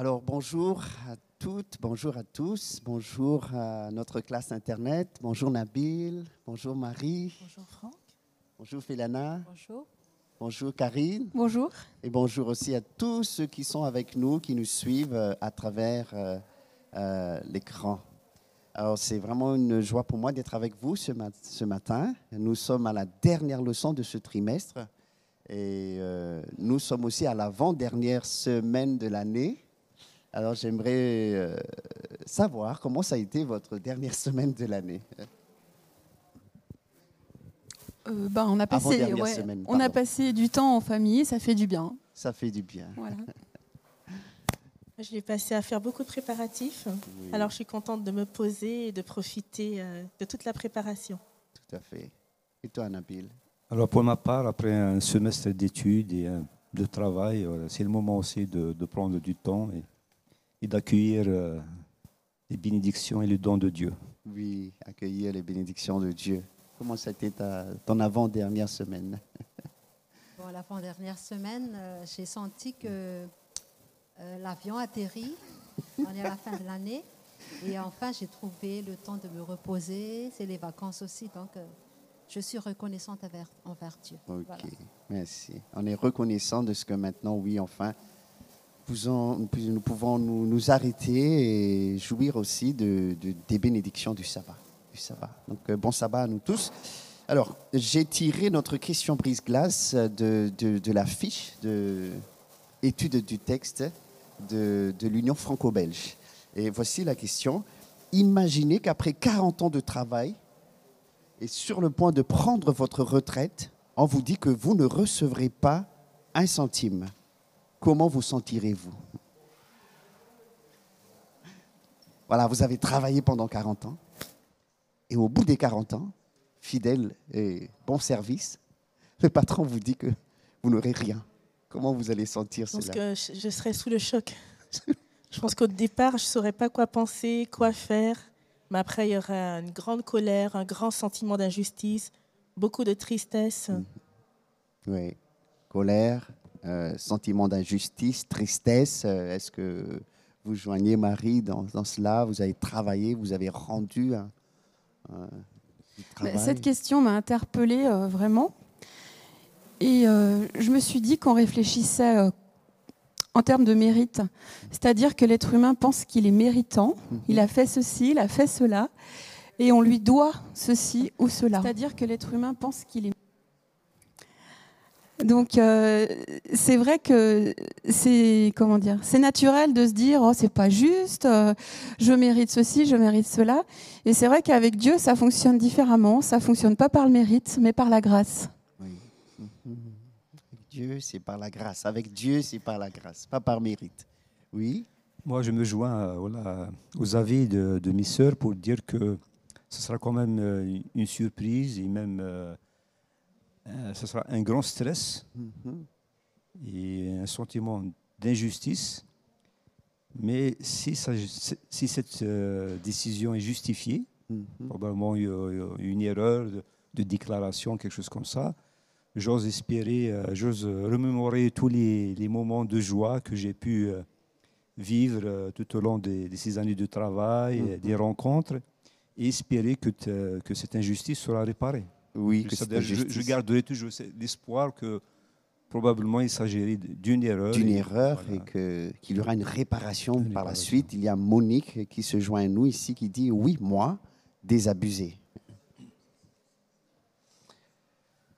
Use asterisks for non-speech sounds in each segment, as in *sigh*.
Alors bonjour à toutes, bonjour à tous, bonjour à notre classe Internet, bonjour Nabil, bonjour Marie, Bonjour Franck. bonjour Philana, Bonjour. bonjour Karine Bonjour. et bonjour aussi à tous ceux qui sont avec nous, qui nous suivent euh, à travers euh, euh, l'écran. Alors c'est vraiment une joie pour moi d'être avec vous ce, mat- ce matin. Nous sommes à la dernière leçon de ce trimestre et euh, nous sommes aussi à l'avant-dernière semaine de l'année. Alors j'aimerais euh, savoir comment ça a été votre dernière semaine de l'année. Euh, bah, on, a passé, Avant-dernière ouais, semaine, on a passé du temps en famille, ça fait du bien. Ça fait du bien. Voilà. *laughs* Je l'ai passé à faire beaucoup de préparatifs. Oui, Alors je suis contente de me poser et de profiter euh, de toute la préparation. tout à fait. Et toi, Nabil? Alors pour ma part, après un semestre d'études et de travail, c'est le moment aussi de, de prendre du temps et, et d'accueillir euh, les bénédictions et les dons de Dieu. Oui, accueillir les bénédictions de Dieu. Comment ça a été ta, ton avant-dernière semaine? *laughs* Bon, l'avant-dernière semaine, euh, j'ai senti que euh, l'avion atterrit. On est à la fin de l'année. Et enfin, j'ai trouvé le temps de me reposer. C'est les vacances aussi. Donc, euh, je suis reconnaissante envers, envers Dieu. Ok, Voilà. merci. On est reconnaissant de ce que maintenant, oui, enfin, nous pouvons nous, arrêter et jouir aussi de, de- des bénédictions du sabbat. Du. Donc, euh, bon sabbat à nous tous. Alors, j'ai tiré notre question brise-glace de, de, de la fiche de étude du texte de, de l'Union franco-belge. Et voici la question. Imaginez qu'après 40 ans de travail, et sur le point de prendre votre retraite, on vous dit que vous ne recevrez pas un centime. Comment vous sentirez-vous? Voilà, vous avez travaillé pendant 40 ans. Et au bout des 40 ans, fidèle et bon service, le patron vous dit que vous n'aurez rien. Comment vous allez sentir Je pense cela? que je, serais sous le choc. *laughs* je pense qu'au départ, je ne saurais pas quoi penser, quoi faire. Mais après, il y aura une grande colère, un grand sentiment d'injustice, beaucoup de tristesse. Oui. Colère, euh, sentiment d'injustice, tristesse. Euh, Est-ce que vous joignez Marie dans, dans cela? Vous avez travaillé, vous avez rendu un, un- travail Cette question m'a interpellée euh, vraiment. Et euh, je me suis dit qu'on réfléchissait euh, en termes de mérite. C'est-à-dire que l'être humain pense qu'il est méritant. Il a fait ceci, il a fait cela. Et on lui doit ceci ou cela. C'est-à-dire que l'être humain pense qu'il est. Donc euh, c'est vrai que c'est comment dire, c'est naturel de se dire oh c'est pas juste, euh, je mérite ceci, je mérite cela. Et c'est vrai qu'avec Dieu ça fonctionne différemment, ça fonctionne pas par le mérite mais par la grâce. Oui. Avec Dieu, c'est par la grâce. Avec Dieu, c'est par la grâce, pas par mérite. Oui? Moi, je me joins euh, voilà, aux avis de, de mes sœurs pour dire que ce sera quand même une surprise et même ce sera un grand stress Mhm. et un sentiment d'injustice. Mais si, ça- si cette euh, décision est justifiée, Mhm. probablement une erreur de, de déclaration, quelque chose comme ça. J'ose espérer, euh, j'ose remémorer tous les, les moments de joie que j'ai pu euh, vivre euh, tout au long de ces années de travail, des rencontres, et espérer que cette injustice sera réparée. Oui, que je, je garderai toujours l'espoir que probablement il s'agirait d'une erreur. d'une et- erreur voilà. et que- qu'il y aura une réparation Une par la suite. Il y a Monique qui se joint à nous ici qui dit Oui, moi, désabusé.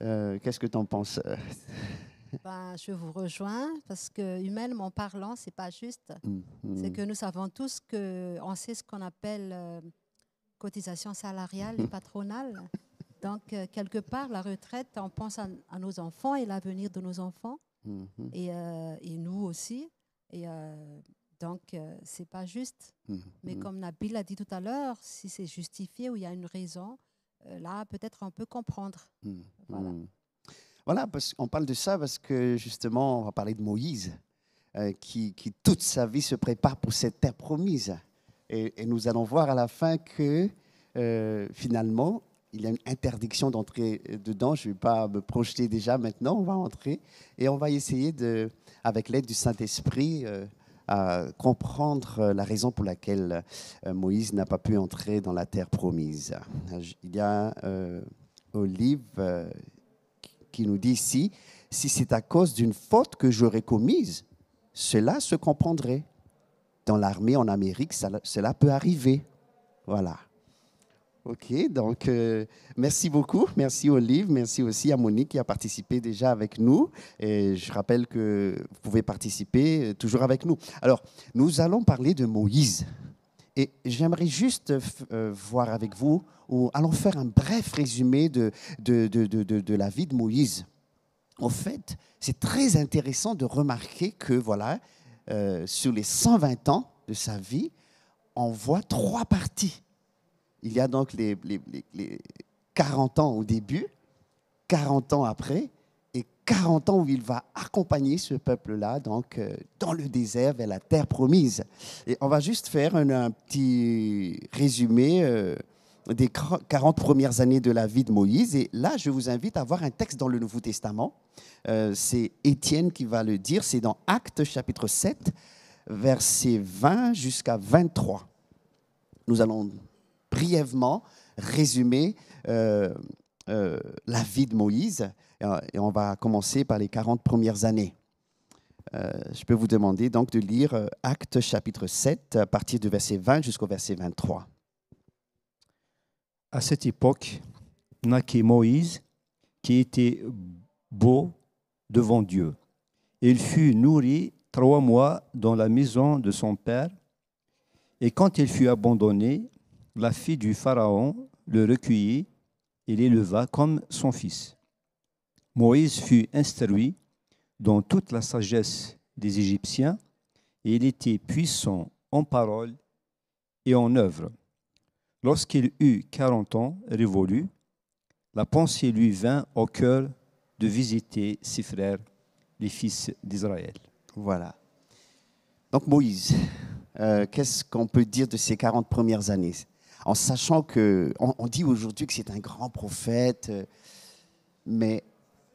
Euh, Qu'est-ce que tu en penses euh, *laughs* Ben, je vous rejoins parce que humainement parlant, c'est pas juste. mhm. C'est que nous savons tous que on sait ce qu'on appelle euh, cotisation salariale et *laughs* patronale. Donc, euh, quelque part, la retraite, on pense à, à nos enfants et l'avenir de nos enfants, Mhm. et, euh, et nous aussi. Et euh, donc, euh, c'est pas juste. Mhm. Mais comme Nabil a dit tout à l'heure, si c'est justifié ou il y a une raison, là, peut-être on peut comprendre. Mhm. Voilà. Mhm. Voilà, parce qu'on parle de ça parce que justement, on va parler de Moïse, euh, qui, qui toute sa vie se prépare pour cette terre promise. Et, et nous allons voir à la fin que euh, finalement, il y a une interdiction d'entrer euh, dedans. Je ne vais pas me projeter déjà maintenant, on va entrer et on va essayer, de, avec l'aide du Saint-Esprit, euh, à comprendre la raison pour laquelle euh, Moïse n'a pas pu entrer dans la terre promise. Il y a euh, Olive euh, qui nous dit ici, si c'est à cause d'une faute que j'aurais commise, cela se comprendrait. Dans l'armée en Amérique, cela peut arriver. Voilà. OK, donc euh, merci beaucoup. Merci Olive. Merci aussi à Monique qui a participé déjà avec nous. Et je rappelle que vous pouvez participer euh, toujours avec nous. Alors, nous allons parler de Moïse. Et j'aimerais juste euh, voir avec vous, ou allons faire un bref résumé de, de, de, de, de- la vie de Moïse. En fait, c'est très intéressant de remarquer que, voilà, sur les 120 ans de sa vie, on voit trois parties. Il y a donc les, les- les- les 40 ans au début, 40 ans après, et 40 ans où il va accompagner ce peuple-là, donc euh, dans le désert vers la terre promise. Et on va juste faire un, un petit résumé euh, des 40 premières années de la vie de Moïse. Et là, je vous invite à voir un texte dans le Nouveau Testament. Euh, c'est Étienne qui va le dire. C'est dans Actes chapitre 7, versets 20 jusqu'à 23. Nous allons brièvement résumer euh, euh, la vie de Moïse et, euh, et on va commencer par les 40 premières années. Je peux vous demander donc de lire Actes chapitre 7 à partir du verset 20 jusqu'au verset 23. À cette époque, naquit Moïse, qui était beau devant Dieu. Il fut nourri trois mois dans la maison de son père, et quand il fut abandonné, la fille du Pharaon le recueillit et l'éleva comme son fils. Moïse fut instruit dans toute la sagesse des Égyptiens, et il était puissant en parole et en œuvre. Lorsqu'il eut 40 ans révolus, la pensée lui vint au cœur de visiter ses frères, les fils d'Israël. Voilà. Donc Moïse, euh, qu'est-ce qu'on peut dire de ces 40 premières années? En sachant que, on, dit aujourd'hui que c'est un grand prophète, euh, mais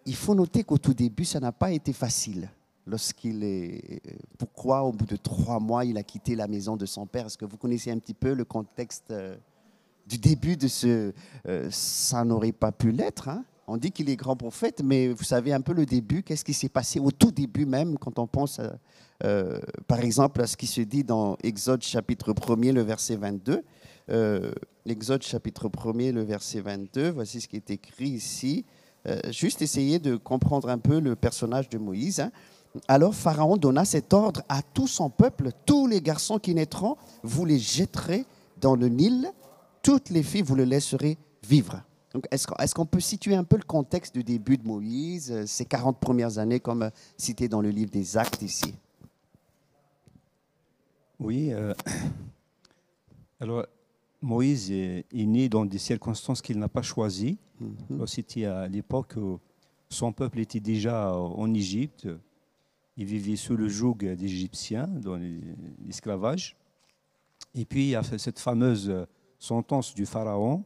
il faut noter qu'au tout début, ça n'a pas été facile. Lorsqu'il est, euh, pourquoi au bout de trois mois, il a quitté la maison de son père Est-ce que vous connaissez un petit peu le contexte euh, du début de ce Ça n'aurait pas pu l'être. hein? On dit qu'il est grand prophète, mais vous savez un peu le début, qu'est-ce qui s'est passé au tout début même, quand on pense, par exemple, à ce qui se dit dans Exode chapitre 1er, le verset 22. Euh, Exode chapitre 1er, le verset 22, voici ce qui est écrit ici. Euh, juste essayer de comprendre un peu le personnage de Moïse. hein. Alors Pharaon donna cet ordre à tout son peuple, tous les garçons qui naîtront, vous les jetterez dans le Nil, toutes les filles, vous les laisserez vivre. Est-ce est-ce qu'on peut situer un peu le contexte du début de Moïse, euh, ces 40 premières années, comme euh, cité dans le livre des Actes ici? Oui, *clears throat* alors Moïse est, né dans des circonstances qu'il n'a pas choisies. Alors, C'était à l'époque où son peuple était déjà en Égypte. Il vivait sous le joug des Égyptiens, dans l'esclavage. Et puis, il y a cette fameuse sentence du Pharaon.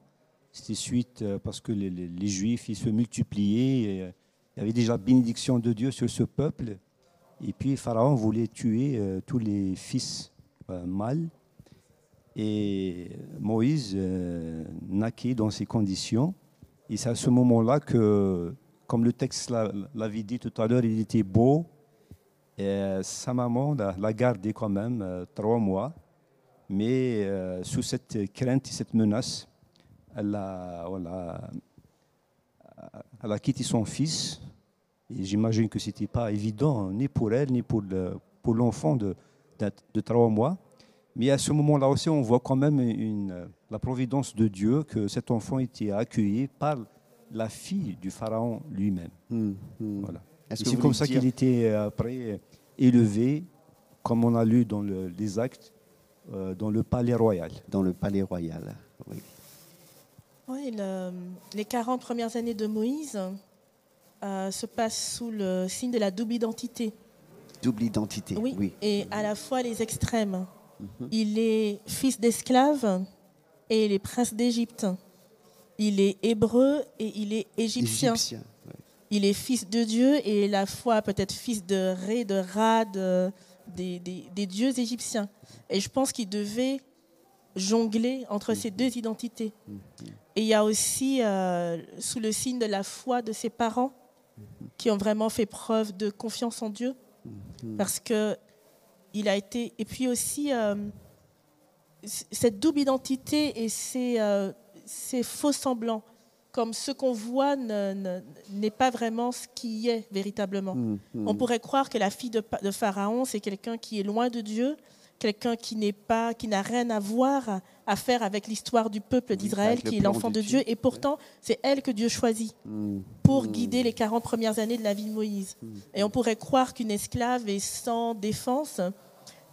C'était suite euh, parce que les, les- les Juifs ils se multipliaient. et, euh, il y avait déjà bénédiction de Dieu sur ce peuple. Et puis, Pharaon voulait tuer euh, tous les fils mâles. Et Moïse euh, naquit dans ces conditions. Et c'est à ce moment-là que, comme le texte l'a- l'avait dit tout à l'heure, il était beau. Et euh, sa maman l'a gardé quand même euh, trois mois. Mais euh, sous cette crainte et cette menace, elle a, quitté son fils. Et j'imagine que ce n'était pas évident, ni pour elle, ni pour le- pour l'enfant de trois mois. Mais à ce moment-là aussi, on voit quand même une, la providence de Dieu, que cet enfant était accueilli par la fille du Pharaon lui-même. Hmm. Voilà. C'est comme ça dire- qu'il était euh, après élevé, comme on a lu dans le- les actes, euh, dans le palais royal. dans le palais royal. Oui. Oui, le- les 40 premières années de Moïse euh, se passent sous le signe de la double identité. Double identité. Oui, Oui. et à la fois les extrêmes. Il est fils d'esclave et il est prince d'Égypte. Il est hébreu et il est égyptien. Il est fils de Dieu et la fois peut-être fils de Ré, de Ra, de, des, des, dieux égyptiens. Et je pense qu'il devait jongler entre ces deux identités. Et il y a aussi, euh, sous le signe de la foi de ses parents, qui ont vraiment fait preuve de confiance en Dieu, parce que il a été. Et puis aussi, euh, cette double identité et ces, euh, ces faux semblants comme ce qu'on voit n'est pas vraiment ce qui est véritablement. Mm, mm. On pourrait croire que la fille de, Pharaon, c'est quelqu'un qui est loin de Dieu, quelqu'un qui n'est pas, qui n'a rien à voir à faire avec l'histoire du peuple d'Israël, qui est l'enfant de, Dieu. Et pourtant, c'est elle que Dieu choisit mm, pour guider les 40 premières années de la vie de Moïse. Et on pourrait croire qu'une esclave est sans défense,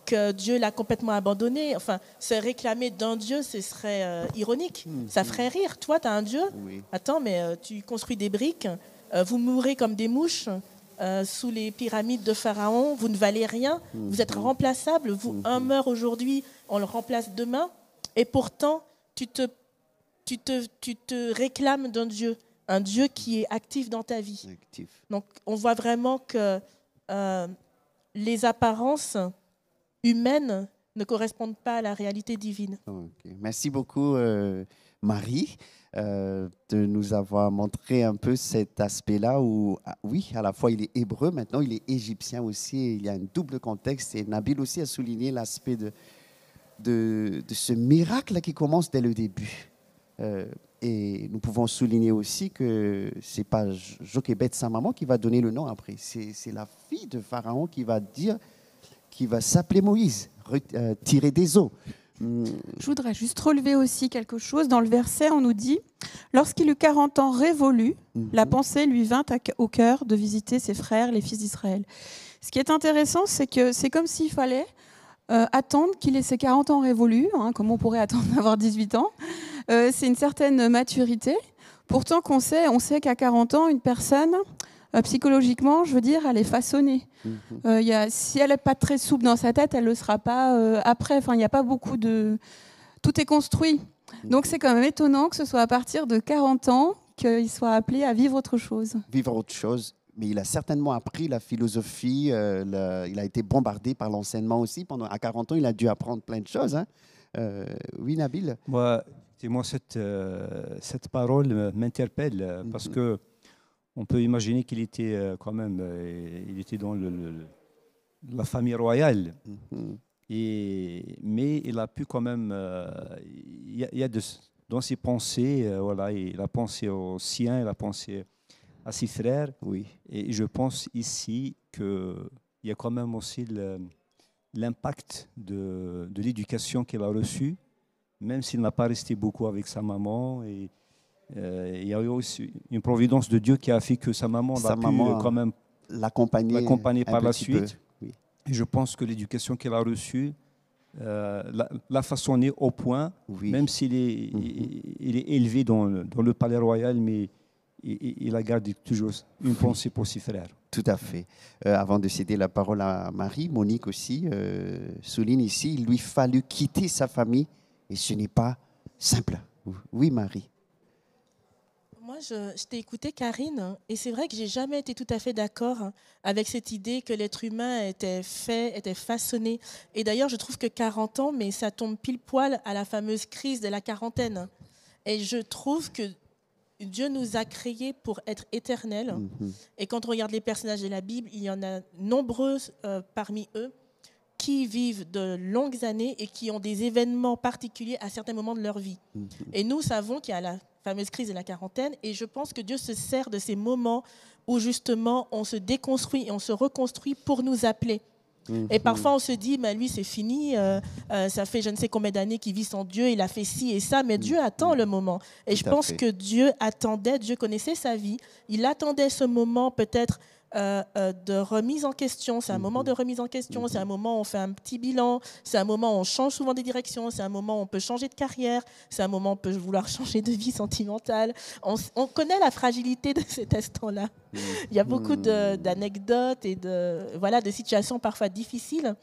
que Dieu l'a complètement abandonné. Enfin, se réclamer d'un Dieu, ce serait euh, ironique. Ça ferait rire. Toi, tu as un Dieu? Attends, mais euh, tu construis des briques, euh, vous mourrez comme des mouches sous les pyramides de Pharaon, vous ne valez rien, vous êtes remplaçable. Vous, un meurt aujourd'hui, on le remplace demain. Et pourtant, tu te, tu te, tu te réclames d'un Dieu, un Dieu qui est actif dans ta vie. Donc, on voit vraiment que les apparences humaines ne correspondent pas à la réalité divine. Merci beaucoup, euh, Marie, euh, de nous avoir montré un peu cet aspect-là où, ah, oui, à la fois il est hébreu, maintenant il est égyptien aussi, il y a un double contexte. Et Nabil aussi a souligné l'aspect de, de, ce miracle qui commence dès le début. Euh, et nous pouvons souligner aussi que c'est pas Jochebed, sa maman, qui va donner le nom après. C'est la fille de Pharaon qui va dire qui va s'appeler Moïse, euh, tirer des eaux. Je voudrais juste relever aussi quelque chose. Dans le verset, on nous dit Lorsqu'il eut 40 ans révolu, mhm. la pensée lui vint au cœur de visiter ses frères, les fils d'Israël. Ce qui est intéressant, c'est que c'est comme s'il fallait euh, attendre qu'il ait ses 40 ans révolus, hein, comme on pourrait *laughs* attendre d'avoir 18 ans. Euh, c'est une certaine maturité. Pourtant, qu'on sait, on sait qu'à 40 ans, une personne, euh, psychologiquement, je veux dire, elle est façonnée. Mhm. Euh, y a, si elle n'est pas très souple dans sa tête, elle ne le sera pas euh, après. Enfin, il n'y a pas beaucoup de... Tout est construit. Mhm. Donc c'est quand même étonnant que ce soit à partir de 40 ans qu'il soit appelé à vivre autre chose. Vivre autre chose. Mais il a certainement appris la philosophie. il a été bombardé par l'enseignement aussi. Pendant, à 40 ans, il a dû apprendre plein de choses. Hein. oui, Nabil? Moi, moi cette, cette parole m'interpelle parce mhm. que on peut imaginer qu'il était euh, quand même, euh, il était dans la famille royale. Mm-hmm. Et, mais il a pu quand même, euh, il y a, dans ses pensées, voilà, il a pensé aux siens, il a pensé à ses frères. Oui. Et je pense ici qu'il y a quand même aussi l'impact de, de l'éducation qu'il a reçue, même s'il n'a pas resté beaucoup avec sa maman. Et, il y a eu aussi une providence de Dieu qui a fait que sa maman sa a pu quand même l'accompagner par la suite. Et je pense que l'éducation qu'elle a reçue euh, l'a façonnée au point, même s'il est, mhm. il, est élevé dans, dans, le palais royal, mais il, a gardé toujours une pensée pour ses frères. Tout à fait. Euh, avant de céder la parole à Marie, Monique aussi souligne ici, il lui fallut quitter sa famille et ce n'est pas simple. Oui, Marie. Moi, je, t'ai écouté, Karine, et c'est vrai que j'ai jamais été tout à fait d'accord avec cette idée que l'être humain était fait, était façonné. Et d'ailleurs, je trouve que 40 ans, mais ça tombe pile poil à la fameuse crise de la quarantaine. Et je trouve que Dieu nous a créés pour être éternels. Mhm. Et quand on regarde les personnages de la Bible, il y en a nombreux euh, parmi eux qui vivent de longues années et qui ont des événements particuliers à certains moments de leur vie. Mhm. Et nous savons qu'il y a la fameuse crise de la quarantaine. Et je pense que Dieu se sert de ces moments où justement on se déconstruit et on se reconstruit pour nous appeler. Mhm. Et parfois on se dit, mais lui c'est fini, euh, euh, ça fait je ne sais combien d'années qu'il vit sans Dieu, il a fait ci et ça, mais Dieu mhm. attend le moment. Et je pense que Dieu attendait, Dieu connaissait sa vie, il attendait ce moment peut-être euh, euh, de remise en question. C'est un moment de mhm. remise en question, c'est un mhm. moment où on fait un petit bilan, c'est un moment où on change souvent des directions, c'est un moment où on peut changer de carrière, c'est un moment où on peut vouloir *laughs* changer de vie sentimentale. On, connaît la fragilité de cet instant-là. Mhm. Il y a beaucoup d'anecdotes et de, voilà, de situations parfois difficiles.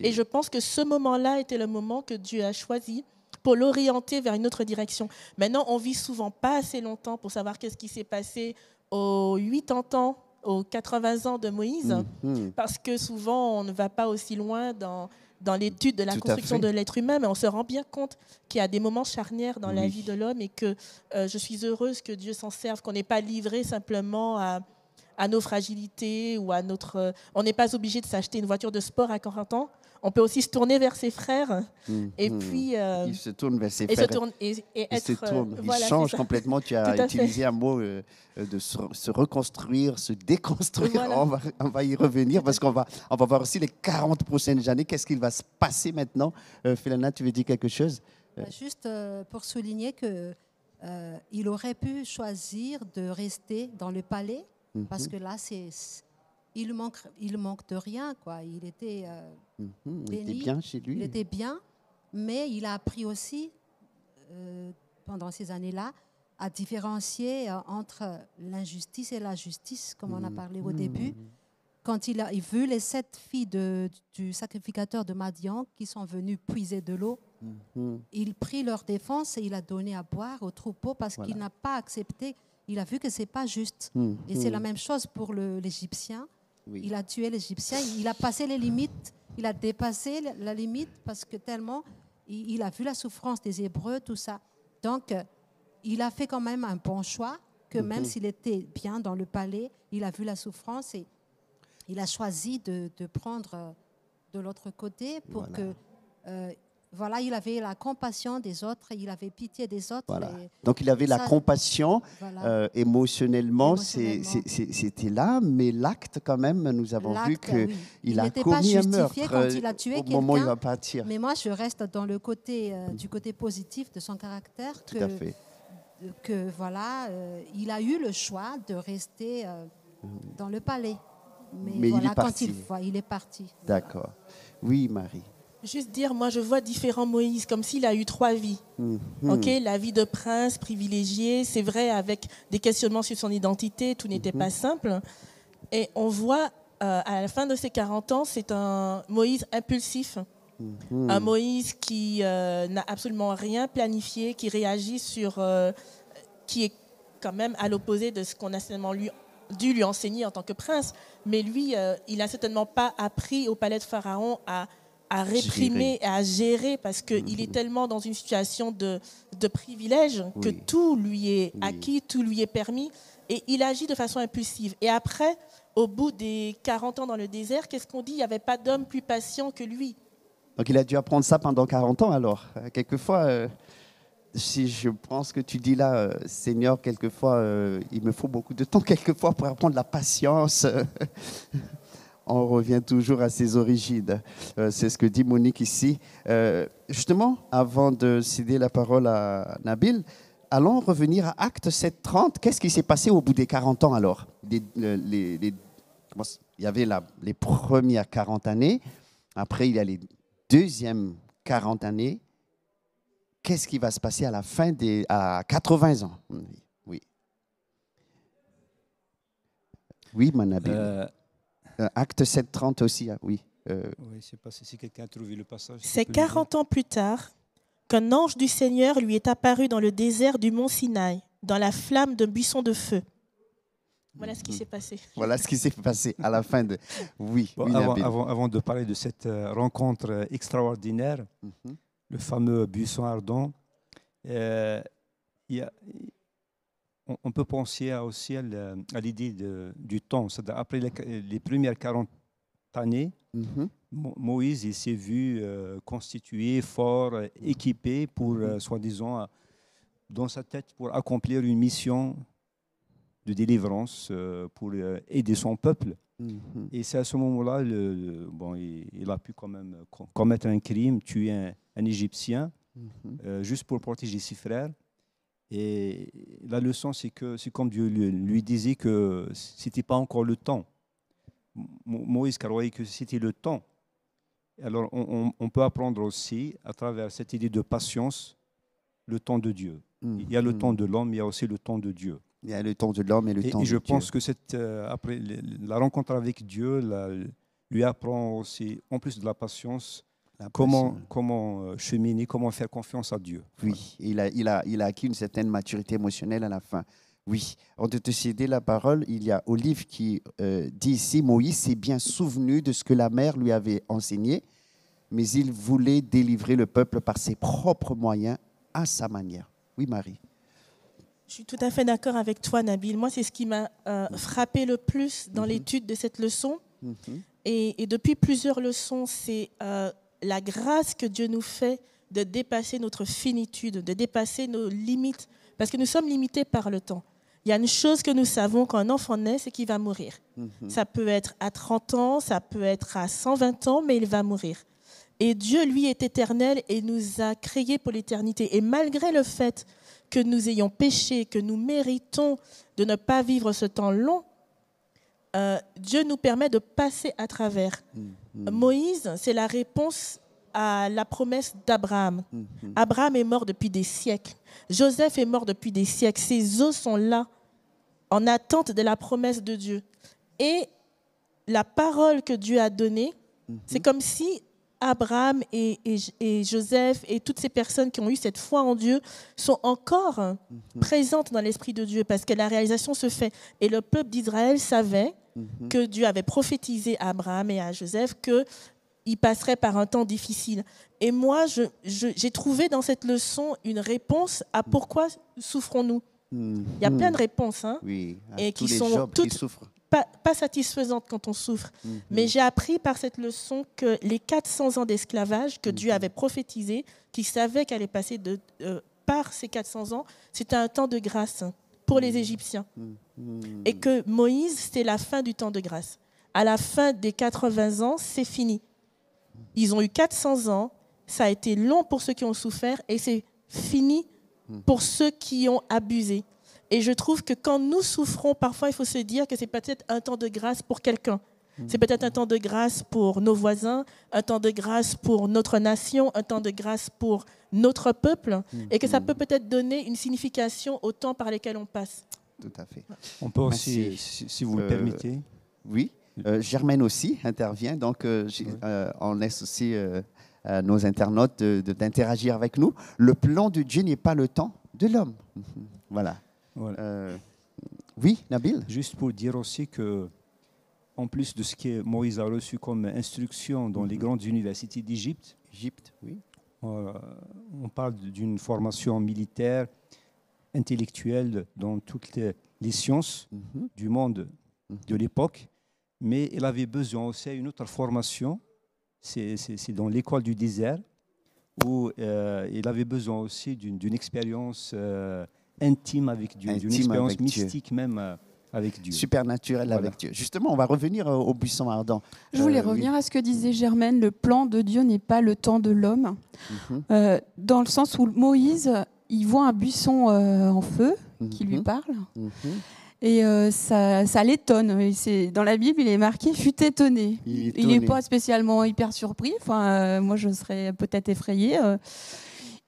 Et je pense que ce moment-là était le moment que Dieu a choisi pour l'orienter vers une autre direction. Maintenant, on vit souvent pas assez longtemps pour savoir qu'est-ce qui s'est passé aux 80 ans aux 80 ans de Moïse, Mhm. parce que souvent on ne va pas aussi loin dans, dans l'étude de la Tout construction de l'être humain, mais on se rend bien compte qu'il y a des moments charnières dans la vie de l'homme et que euh, je suis heureuse que Dieu s'en serve, qu'on n'est pas livré simplement à, à nos fragilités ou à notre... euh, on n'est pas obligé de s'acheter une voiture de sport à 40 ans. On peut aussi se tourner vers ses frères et Mhm. puis... euh, il se tourne vers ses et se frères. tourne et, et Il être se euh, tourne, il voilà, c'est change complètement. Tu *laughs* as fait. utilisé un mot euh, euh, de se, se reconstruire, se déconstruire. Voilà. On, va, on va y revenir parce qu'on va, on va voir aussi les 40 prochaines années. Qu'est-ce qu'il va se passer maintenant? Euh, Philana, tu veux dire quelque chose? Bah, Juste euh, pour souligner que euh, il aurait pu choisir de rester dans le palais parce que là, c'est il manque il manque de rien quoi. Il était euh, Mhm, Il était béni, bien chez lui. il était bien, mais il a appris aussi euh, pendant ces années-là à différencier euh, entre l'injustice et la justice, comme on a parlé au début. Quand il a il vu les sept filles de- du sacrificateur de Madian qui sont venues puiser de l'eau, Mhm. il prit leur défense et il a donné à boire au troupeau parce Voilà. qu'il n'a pas accepté. Il a vu que c'est pas juste. Mhm. Et c'est la même chose pour l'Égyptien. Oui. Il a tué l'Égyptien. Il a passé les limites. Il a dépassé la- limite parce que tellement il, a vu la souffrance des Hébreux, tout ça. Donc, euh, il a fait quand même un bon choix. Que Mhm. même s'il était bien dans le palais, il a vu la souffrance et il a choisi de, de prendre euh, de l'autre côté pour Voilà. que euh, voilà, il avait la compassion des autres, il avait pitié des autres. Voilà. Donc il avait la compassion voilà. euh, émotionnellement, c'était là, mais l'acte quand même, nous avons vu oui. il, a n'était pas commis un meurtre quand euh, il a tué au moment où il va partir. Mais moi, je reste dans le côté euh, du côté positif de son caractère Tout que, à fait. que voilà, euh, il a eu le choix de rester euh, dans le palais. Mais, Mais il est quand parti. il voit, il est parti. D'accord. Oui, Marie. Juste dire, moi je vois différents Moïse, comme s'il a eu trois vies. Mhm. Ok, la vie de prince privilégié, c'est vrai, avec des questionnements sur son identité, tout n'était pas simple. Et on voit euh, à la fin de ses 40 ans, c'est un Moïse impulsif, Mhm. un Moïse qui euh, n'a absolument rien planifié, qui réagit sur, euh, qui est quand même à l'opposé de ce qu'on a certainement lui, dû lui enseigner en tant que prince. Mais lui, il n'a certainement pas appris au palais de Pharaon à, à réprimer et à gérer parce qu'il est tellement dans une situation de, de privilège que tout lui est Oui. acquis, tout lui est permis. Et il agit de façon impulsive. Et après, au bout des 40 ans dans le désert, qu'est-ce qu'on dit? Il n'y avait pas d'homme plus patient que lui. Donc il a dû apprendre ça pendant 40 ans alors. Euh, Quelquefois, euh, si je pense que tu dis là, euh, Seigneur, quelquefois, euh, il me faut beaucoup de temps, *laughs* quelquefois, pour apprendre la patience. *laughs* On revient toujours à ses origines. Euh, C'est ce que dit Monique ici. Euh, justement, avant de céder la parole à Nabil, allons revenir à Acte 7.30. Qu'est-ce qui s'est passé au bout des 40 ans alors? C- Il y avait les premières 40 années. Après, il y a les deuxièmes 40 années. Qu'est-ce qui va se passer à la fin des à 80 ans Oui. Oui, oui Manabil. Euh, Euh, acte 730 aussi, ah, oui. Euh, oui, je sais pas si quelqu'un a trouvé le passage. C'est peux le lire. 40 ans plus tard qu'un ange du Seigneur lui est apparu dans le désert du mont Sinaï, dans la flamme d'un buisson de feu. Voilà ce qui s'est passé. *laughs* voilà ce qui s'est passé à la fin de. Oui, Bon, oui avant, avant- avant de parler de cette euh, rencontre euh, extraordinaire, Mhm. le fameux buisson ardent, euh, il y a- on, on peut penser à- aussi à l'idée du temps. Après les, les premières 40 années, Mhm. Mo- Moïse s'est vu euh, constitué, fort, euh, équipé pour, euh, soi-disant, dans sa tête, pour accomplir une mission de délivrance euh, pour aider son peuple. Mhm. Et c'est à ce moment-là, bon, il, il a pu quand même co- commettre un crime, tuer un, un Égyptien, Mhm. juste pour protéger ses frères. Et la leçon, c'est que c'est comme Dieu lui, disait que c'était pas encore le temps. Mo- Moïse croyait que c'était le temps. Alors, on, peut apprendre aussi, à travers cette idée de patience, le temps de Dieu. Il y a le Mhm. temps de l'homme, il y a aussi le temps de Dieu. Il y a le temps de l'homme et le Et, temps et de je Dieu. pense que cette, euh, après la rencontre avec Dieu la- lui apprend aussi, en plus de la patience, comment, euh, cheminer, comment faire confiance à Dieu. Oui, il a, il, a, il a acquis une certaine maturité émotionnelle à la fin. Oui, on de te céder la parole, il y a Olive qui euh, dit ici, Moïse s'est bien souvenu de ce que la mère lui avait enseigné, mais il voulait délivrer le peuple par ses propres moyens, à sa manière. Oui, Marie. Je suis tout à fait d'accord avec toi, Nabil. Moi, c'est ce qui m'a euh, frappé le plus dans Mhm. l'étude de cette leçon. Mhm. Et, et depuis plusieurs leçons, c'est euh, la grâce que Dieu nous fait de dépasser notre finitude, de dépasser nos limites, parce que nous sommes limités par le temps. Il y a une chose que nous savons quand un enfant naît, c'est qu'il va mourir. Mhm. Ça peut être à 30 ans, ça peut être à 120 ans, mais il va mourir. Et Dieu, lui, est éternel et nous a créés pour l'éternité. Et malgré le fait que nous ayons péché, que nous méritons de ne pas vivre ce temps long, euh, Dieu nous permet de passer à travers. Mhm. Moïse, c'est la réponse à la promesse d'Abraham. Mhm. Abraham est mort depuis des siècles. Joseph est mort depuis des siècles. Ses os sont là, en attente de la promesse de Dieu. Et la parole que Dieu a donnée, c'est comme si Abraham et, et- et Joseph et toutes ces personnes qui ont eu cette foi en Dieu sont encore hein, présentes dans l'Esprit de Dieu parce que la réalisation se fait. Et le peuple d'Israël savait Mhm. que Dieu avait prophétisé à Abraham et à Joseph que il passerait par un temps difficile. Et moi, je- je- j'ai trouvé dans cette leçon une réponse à pourquoi souffrons-nous. Il y a plein de réponses, hein, Oui, et qui sont qui toutes- pas, pas satisfaisantes quand on souffre. Mhm. Mais j'ai appris par cette leçon que les 400 ans d'esclavage que Dieu avait prophétisé, qu'il savait qu'allait passer de, euh, par ces 400 ans, c'était un temps de grâce pour les Égyptiens. Mhm. Et que Moïse, c'était la fin du temps de grâce. À la fin des 80 ans, c'est fini. Ils ont eu 400 ans, ça a été long pour ceux qui ont souffert et c'est fini pour ceux qui ont abusé. Et je trouve que quand nous souffrons, parfois il faut se dire que c'est peut-être un temps de grâce pour quelqu'un. C'est peut-être un temps de grâce pour nos voisins, un temps de grâce pour notre nation, un temps de grâce pour notre peuple, et que ça peut peut-être donner une signification au temps par lesquels on passe. Tout à fait. On peut aussi, si, si vous le Euh, permettez, Oui, euh, Germaine aussi intervient, donc euh, euh, on laisse aussi euh, à nos internautes de- de- d'interagir avec nous. Le plan de Dieu n'est pas le temps de l'homme. Mhm. *laughs* Voilà. voilà. Euh, oui, Nabil Juste pour dire aussi que, en plus de ce que Moïse a reçu comme instruction dans les grandes universités d'Égypte, Égypte, oui. Euh, on parle d'une formation militaire, intellectuelle dans toutes les, les sciences Mhm. du monde de l'époque, mais il avait besoin aussi d'une autre formation, c'est dans l'école du désert, où euh, il avait besoin aussi d'une expérience euh, intime avec d'une expérience Dieu. mystique même euh, avec Dieu. Supernaturel Voilà. avec Dieu. Justement, on va revenir euh, au buisson ardent. Je voulais Euh, oui. revenir à ce que disait Germaine, le plan de Dieu n'est pas le temps de l'homme, Mhm. Euh, dans le sens où Moïse, il voit un buisson euh, en feu qui lui Mhm. parle, Mhm. et euh, ça, ça l'étonne. Et c'est- Dans la Bible, il est marqué « fut étonné ». Il n'est pas spécialement hyper surpris, enfin, euh, moi je serais peut-être effrayée.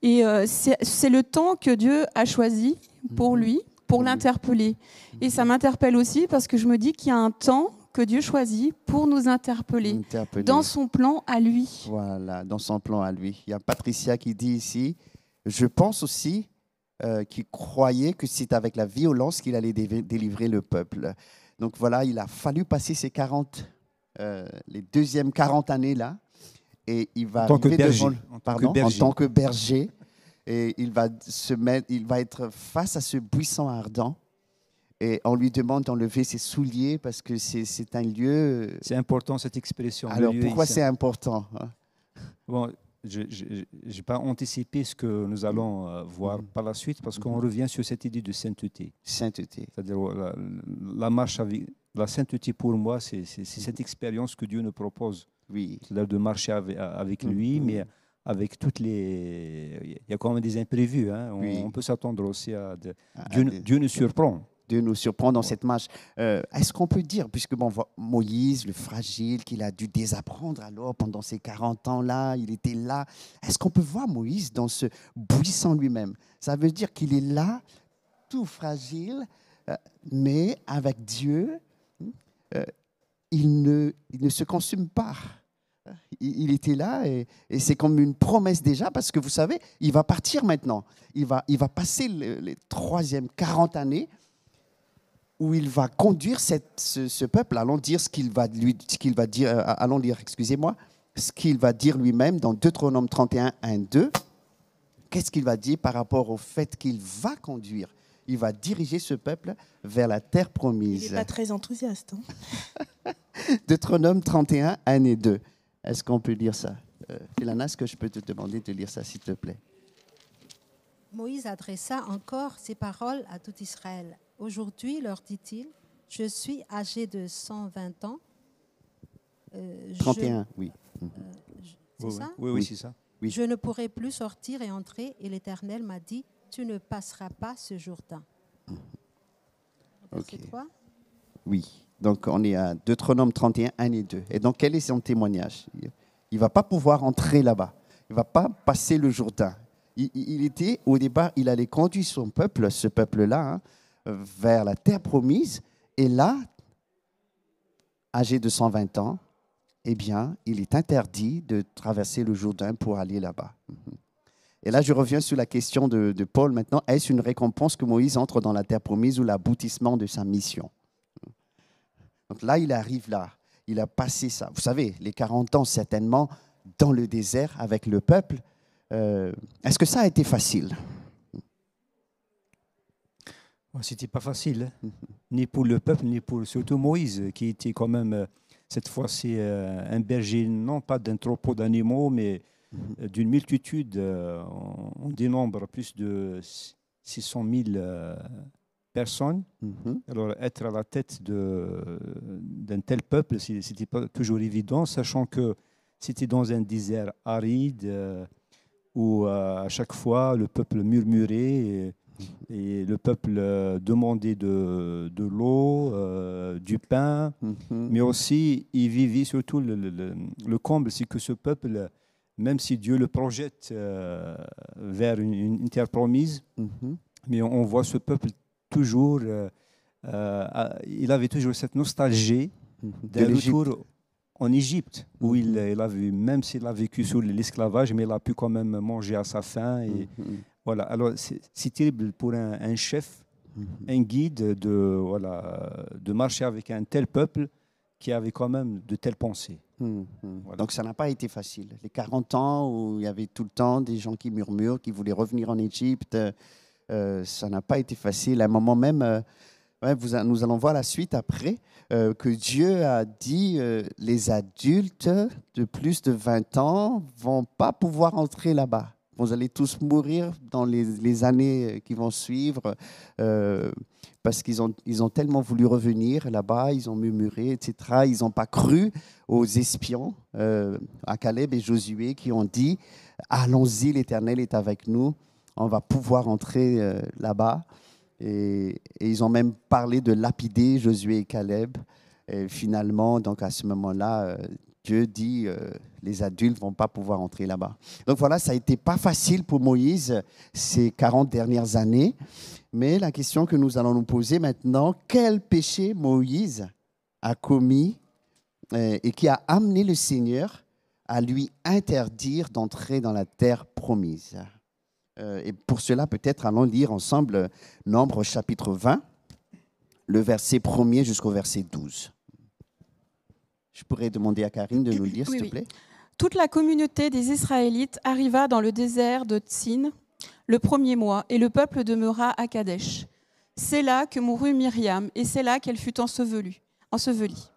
Et euh, c'est le temps que Dieu a choisi pour lui, pour Mhm. l'interpeller. Et ça m'interpelle aussi parce que je me dis qu'il y a un temps que Dieu choisit pour nous interpeller dans son plan à lui. Voilà, dans son plan à lui. Il y a Patricia qui dit ici, je pense aussi euh, qu'il croyait que c'est avec la violence qu'il allait dé- délivrer le peuple. Donc voilà, il a fallu passer ces 40, euh, les deuxièmes 40 années là, et il va En tant que devant pardon, berger. en tant que berger, et il va se mettre, il va être face à ce buisson ardent. Et on lui demande d'enlever ses souliers parce que c'est un lieu. C'est important cette expression. Alors pourquoi est c'est important hein? Bon, je n'ai pas anticipé ce que nous allons euh, voir Mhm. par la suite parce qu'on Mhm. revient sur cette idée de sainteté. Sainteté. C'est-à-dire la, la marche avec la sainteté pour moi, c'est cette expérience que Dieu nous propose. Oui. C'est-à-dire de marcher avec, avec lui, mais avec toutes les. Il y a quand même des imprévus. hein. On, Oui. on peut s'attendre aussi à. de- Dieu, des- Dieu nous surprend. Dieu nous surprend dans cette marche. Euh, Est-ce qu'on peut dire, puisque bon, Moïse, le fragile, qu'il a dû désapprendre alors pendant ces 40 ans-là, il était là, est-ce qu'on peut voir Moïse dans ce buisson lui-même? Ça veut dire qu'il est là, tout fragile, euh, mais avec Dieu, euh, il, ne, il ne se consume pas. Il, il était là et, et c'est comme une promesse déjà parce que vous savez, il va partir maintenant. Il va, il va passer le- les troisième 40 années où il va conduire cette- ce, ce peuple. Allons dire ce qu'il va, lui, ce qu'il va dire, euh, allons lire, excusez-moi, ce qu'il va dire lui-même dans Deutéronome 31, 1, 2. Qu'est-ce qu'il va dire par rapport au fait qu'il va conduire? Il va diriger ce peuple vers la terre Il promise. n'est pas très enthousiaste. hein. *laughs* Deutéronome 31, 1 et 2. Est-ce qu'on peut lire ça? Euh, Philana, est-ce que je peux te demander de lire ça, s'il te plaît? Moïse adressa encore ces paroles à tout Israël. Aujourd'hui, leur dit-il, je suis âgé de 120 ans. Euh, je- 31, oui. C'est Oui, ça? Oui, oui, Oui. c'est ça. Oui. Je ne pourrai plus sortir et entrer, et l'Éternel m'a dit, tu ne passeras pas ce Jourdain. Verset Ok. 3. Oui. Donc, on est à Deutéronome 31, 1 et 2. Et donc, quel est son témoignage? Il ne va pas pouvoir entrer là-bas. Il ne va pas passer le Jourdain. Il, était, au départ, il allait conduire son peuple, ce peuple-là, hein, vers la terre promise. Et là, âgé de 120 ans, eh bien, il est interdit de traverser le Jourdain pour aller là-bas. Et là, je reviens sur la question de Paul maintenant. Est-ce une récompense que Moïse entre dans la terre promise ou l'aboutissement de sa mission? Donc là, il arrive là. Il a passé ça. Vous savez, les 40 ans certainement dans le désert avec le peuple. Euh, Est-ce que ça a été facile? C'était pas facile, hein. ni pour le peuple, ni pour surtout Moïse, qui était quand même, euh, cette fois-ci, euh, un berger, non pas d'un troupeau d'animaux, mais euh, d'une multitude. euh, on, on dénombre plus de 600 000 personnes. Mhm. Alors, être à la tête d'un tel peuple, ce n'était pas toujours évident, sachant que c'était dans un désert aride euh, où euh, à chaque fois le peuple murmurait et, et le peuple euh, demandait de, de l'eau, du pain, Mhm. mais aussi il vivait surtout le, le- le- le comble, c'est que ce peuple, même si Dieu le projette euh, vers une, une terre promise, Mhm. mais on voit ce peuple toujours, euh, euh, il avait toujours cette nostalgie De d'un retour en Égypte, où il, Mhm. il a vu, même s'il a vécu sous l'esclavage, mais il a pu quand même manger à sa faim. Et Mhm. voilà. Alors c'est terrible pour un, un chef, Mhm. un guide, de, voilà, de marcher avec un tel peuple qui avait quand même de telles pensées. Mhm. Voilà. Donc ça n'a pas été facile. Les 40 ans où il y avait tout le temps des gens qui murmurent, qui voulaient revenir en Égypte, euh, ça n'a pas été facile. À un moment même, euh, nous allons voir la suite après, euh, que Dieu a dit euh, les adultes de plus de 20 ans vont pas pouvoir entrer là-bas. Vous allez tous mourir dans les, années qui vont suivre euh, parce qu'ils ont, tellement voulu revenir là-bas, ils ont murmuré, etc. Ils n'ont pas cru aux espions, euh, à Caleb et Josué, qui ont dit Allons-y, l'Éternel est avec nous, on va pouvoir entrer euh, là-bas. Et, ils ont même parlé de lapider Josué et Caleb. Et finalement, donc à ce moment-là, euh, Dieu dit euh, les adultes vont pas pouvoir entrer là-bas. Donc voilà, ça a été pas facile pour Moïse ces 40 dernières années. Mais la question que nous allons nous poser maintenant, quel péché Moïse a commis et qui a amené le Seigneur à lui interdire d'entrer dans la terre promise? Et pour cela, peut-être allons lire ensemble Nombre chapitre 20, le verset 1er jusqu'au verset 12. Je pourrais demander à Karine de nous le lire, Oui, s'il te plaît. Toute la communauté des Israélites arriva dans le désert de Tsin le premier mois, et le peuple demeura à Kadesh. C'est là que mourut Myriam, et c'est là qu'elle fut ensevelie. ensevelie.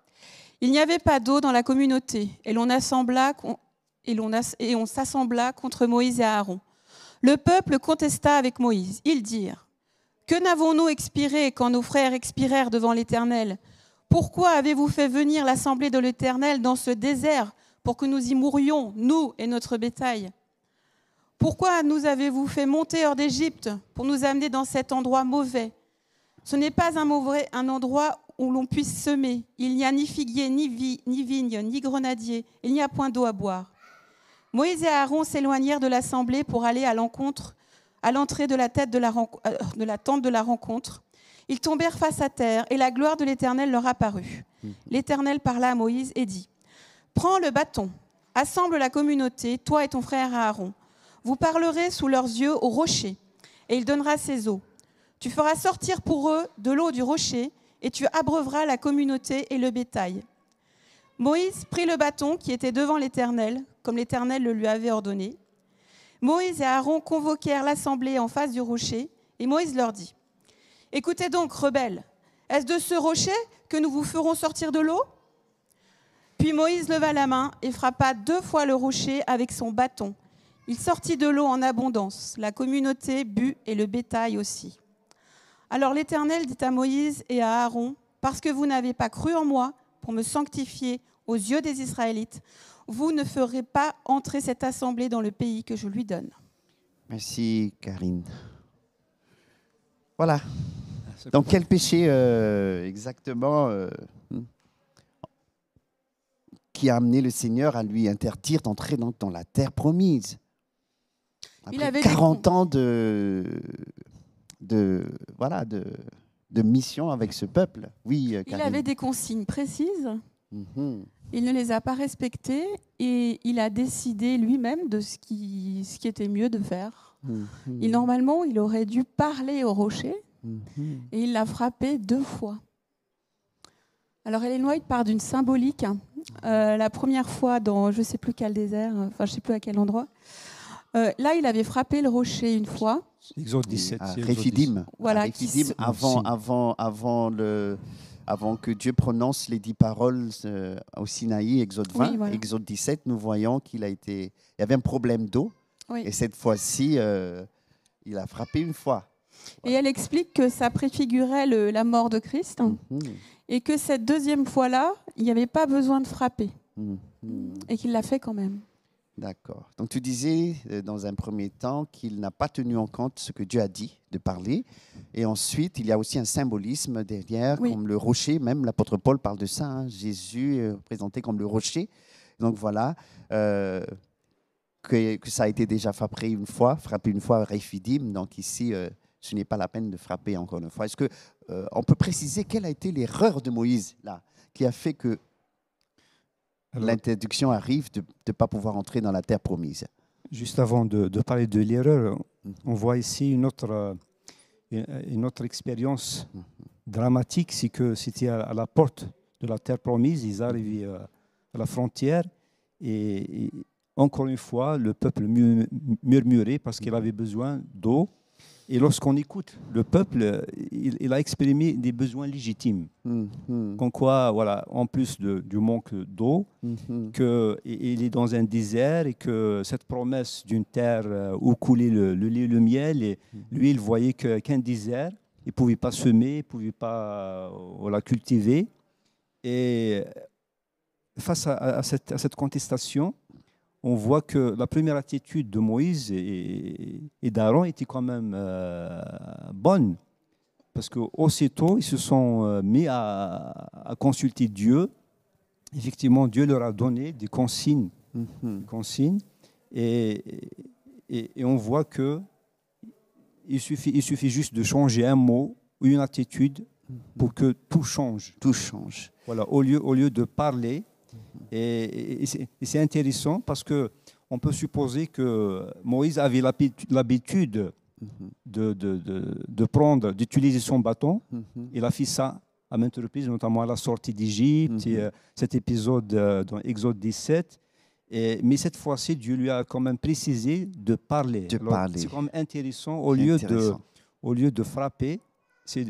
Il n'y avait pas d'eau dans la communauté, et l'on assembla et on s'assembla contre Moïse et Aaron. Le peuple contesta avec Moïse. Ils dirent Que n'avons-nous expiré quand nos frères expirèrent devant l'Éternel? Pourquoi avez-vous fait venir l'assemblée de l'Éternel dans ce désert pour que nous y mourions, nous et notre bétail? Pourquoi nous avez-vous fait monter hors d'Égypte pour nous amener dans cet endroit mauvais? Ce n'est pas un, mauvais, endroit où l'on puisse semer. Il n'y a ni figuier, ni, vi- ni vigne, ni grenadier. Il n'y a point d'eau à boire. Moïse et Aaron s'éloignèrent de l'assemblée pour aller à l'encontre, à l'entrée de, la tête de, la renco- euh, de la tente de la rencontre. Ils tombèrent face à terre et la gloire de l'Éternel leur apparut. L'Éternel parla à Moïse et dit Prends le bâton, assemble la communauté, toi et ton frère Aaron. Vous parlerez sous leurs yeux au rocher, et il donnera ses eaux. Tu feras sortir pour eux de l'eau du rocher, et tu abreuveras la communauté et le bétail. Moïse prit le bâton qui était devant l'Éternel, comme l'Éternel le lui avait ordonné. Moïse et Aaron convoquèrent l'assemblée en face du rocher, et Moïse leur dit, Écoutez donc, rebelles, est-ce de ce rocher que nous vous ferons sortir de l'eau? Puis Moïse leva la main et frappa deux fois le rocher avec son bâton. Il sortit de l'eau en abondance, la communauté but et le bétail aussi. Alors l'Éternel dit à Moïse et à Aaron, Parce que vous n'avez pas cru en moi pour me sanctifier aux yeux des Israélites, vous ne ferez pas entrer cette assemblée dans le pays que je lui donne. Merci, Karine. Voilà. Dans quel péché euh, exactement euh, hmm, qui a amené le Seigneur à lui interdire d'entrer dans, dans la terre promise? Après Il avait des 40 ans de, de, voilà, de, de mission avec ce peuple. Oui, euh, Il avait des consignes précises, Mhm. Il ne les a pas respectées et il a décidé lui-même de ce qui, ce qui était mieux de faire. Mhm. Il, normalement, il aurait dû parler au rocher Mhm. et il l'a frappé deux fois. Alors Ellen White part d'une symbolique. Euh, la première fois dans je ne sais plus quel désert, enfin je ne sais plus à quel endroit. Euh, là, il avait frappé le rocher une fois. Exode 17. à c'est Exode Réphidim. Voilà, avant, avant, avant, le, avant que Dieu prononce les dix paroles euh, au Sinaï, Exode 20, Oui, voilà. Exode 17, nous voyons qu'il a été. Il y avait un problème d'eau. Oui. Et cette fois-ci, euh, il a frappé une fois. Et elle explique que ça préfigurait le- la mort de Christ Mhm. et que cette deuxième fois-là, il n'y avait pas besoin de frapper Mhm. et qu'il l'a fait quand même. D'accord. Donc tu disais euh, dans un premier temps qu'il n'a pas tenu en compte ce que Dieu a dit de parler. Et ensuite, il y a aussi un symbolisme derrière, Oui. comme le rocher. Même l'apôtre Paul parle de ça. hein. Jésus est présenté comme le rocher. Donc voilà, euh, que, que ça a été déjà frappé une fois, frappé une fois à Réphidim. Donc ici, euh, ce n'est pas la peine de frapper encore une fois. Est-ce que euh, on peut préciser quelle a été l'erreur de Moïse là, qui a fait que l'interdiction arrive de ne pas pouvoir entrer dans la terre promise Juste avant de, de parler de l'erreur, Mhm. on voit ici une autre, euh, une, autre expérience Mhm. dramatique, c'est que c'était à, à la porte de la terre promise, ils arrivaient euh, à la frontière et, et encore une fois, le peuple mu- murmurait parce qu'il avait besoin d'eau. Et lorsqu'on écoute le peuple, euh, il, il a exprimé des besoins légitimes. Mhm. Comme quoi, voilà, en plus de- du manque d'eau, Mhm. qu'il est dans un désert et que cette promesse d'une terre euh, où coulait le, le lait et le miel, et lui, il voyait qu'un désert, il ne pouvait pas semer, il ne pouvait pas euh, la cultiver. Et face à, à cette, à cette contestation, on voit que la première attitude de Moïse et, et d'Aaron était quand même euh, bonne. Parce qu'aussitôt, ils se sont euh, mis à, à consulter Dieu. Effectivement, Dieu leur a donné des consignes. Mhm. des consignes et, et, et on voit que il suffit, il suffit juste de changer un mot ou une attitude pour que tout change. Tout change. Voilà, au lieu, au lieu de parler. Et, c'est- intéressant parce que on peut supposer que Moïse avait l'habitu- l'habitude Mhm. de, de, de, de prendre, d'utiliser son bâton. Mhm. Il a fait ça à maintes reprises, notamment à la sortie d'Égypte, Mhm. et, euh, cet épisode euh, dans Exode 17. Et, mais cette fois-ci, Dieu lui a quand même précisé de parler. C'est quand même intéressant. Au lieu, de, Intéressant. au lieu de frapper,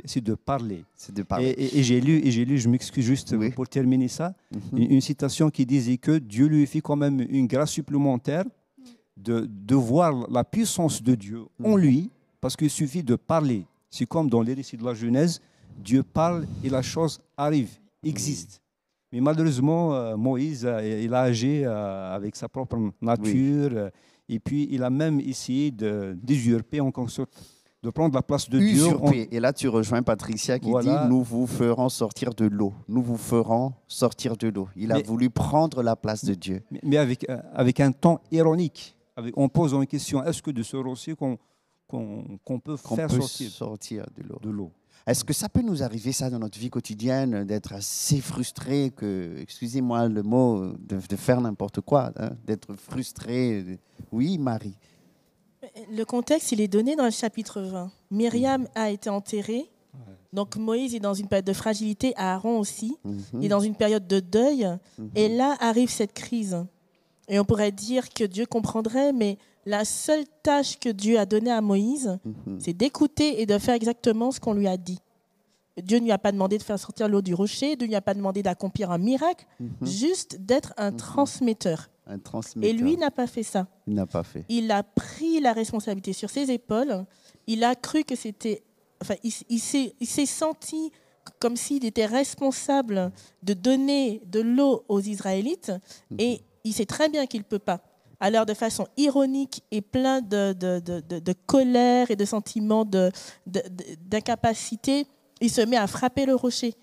c'est de parler. De Et, parler. et- et j'ai lu, et j'ai lu, je m'excuse juste Oui. pour terminer ça, Mhm. une, une citation qui disait que Dieu lui fait quand même une grâce supplémentaire de, de voir la puissance de Dieu en Mhm. lui, parce qu'il suffit de parler. C'est comme dans les récits de la Genèse, Dieu parle et la chose arrive, existe. Mais malheureusement, euh, Moïse, euh, il a agi euh, avec sa propre nature, et puis il a même essayé de- d'usurper en quelque sorte, de prendre la place de Dieu. en-. Et là, tu rejoins Patricia qui Voilà. dit Nous vous ferons sortir de l'eau. Nous vous ferons sortir de l'eau. Il a voulu prendre la place de Dieu. mais- mais avec, euh, avec un ton ironique. Avec, on pose une question est-ce que de ce rocher qu'on peut faire peut sortir sortir de l'eau. de l'eau? Est-ce que ça peut nous arriver, ça, dans notre vie quotidienne, d'être assez frustré que, excusez-moi le mot, de, de faire n'importe quoi, hein, d'être frustré Oui, Marie. Le contexte, il est donné dans le chapitre 20. Myriam a été enterrée Donc Moïse est dans une période de fragilité, Aaron aussi. Mhm. Il est dans une période de deuil. Mhm. Et là arrive cette crise. Et on pourrait dire que Dieu comprendrait, mais la seule tâche que Dieu a donnée à Moïse, Mhm. c'est d'écouter et de faire exactement ce qu'on lui a dit. Dieu ne lui a pas demandé de faire sortir l'eau du rocher, Dieu ne lui a pas demandé d'accomplir un miracle, Mhm. juste d'être un transmetteur. Un Et lui n'a pas fait ça. il n'a pas fait. Il a pris la responsabilité sur ses épaules. Il a cru que c'était. Enfin, il, il s'est senti comme s'il était responsable de donner de l'eau aux Israélites. Et il sait très bien qu'il ne peut pas. Alors, de façon ironique et plein de, de, de- de- colère et de sentiments d'incapacité, il se met à frapper le rocher.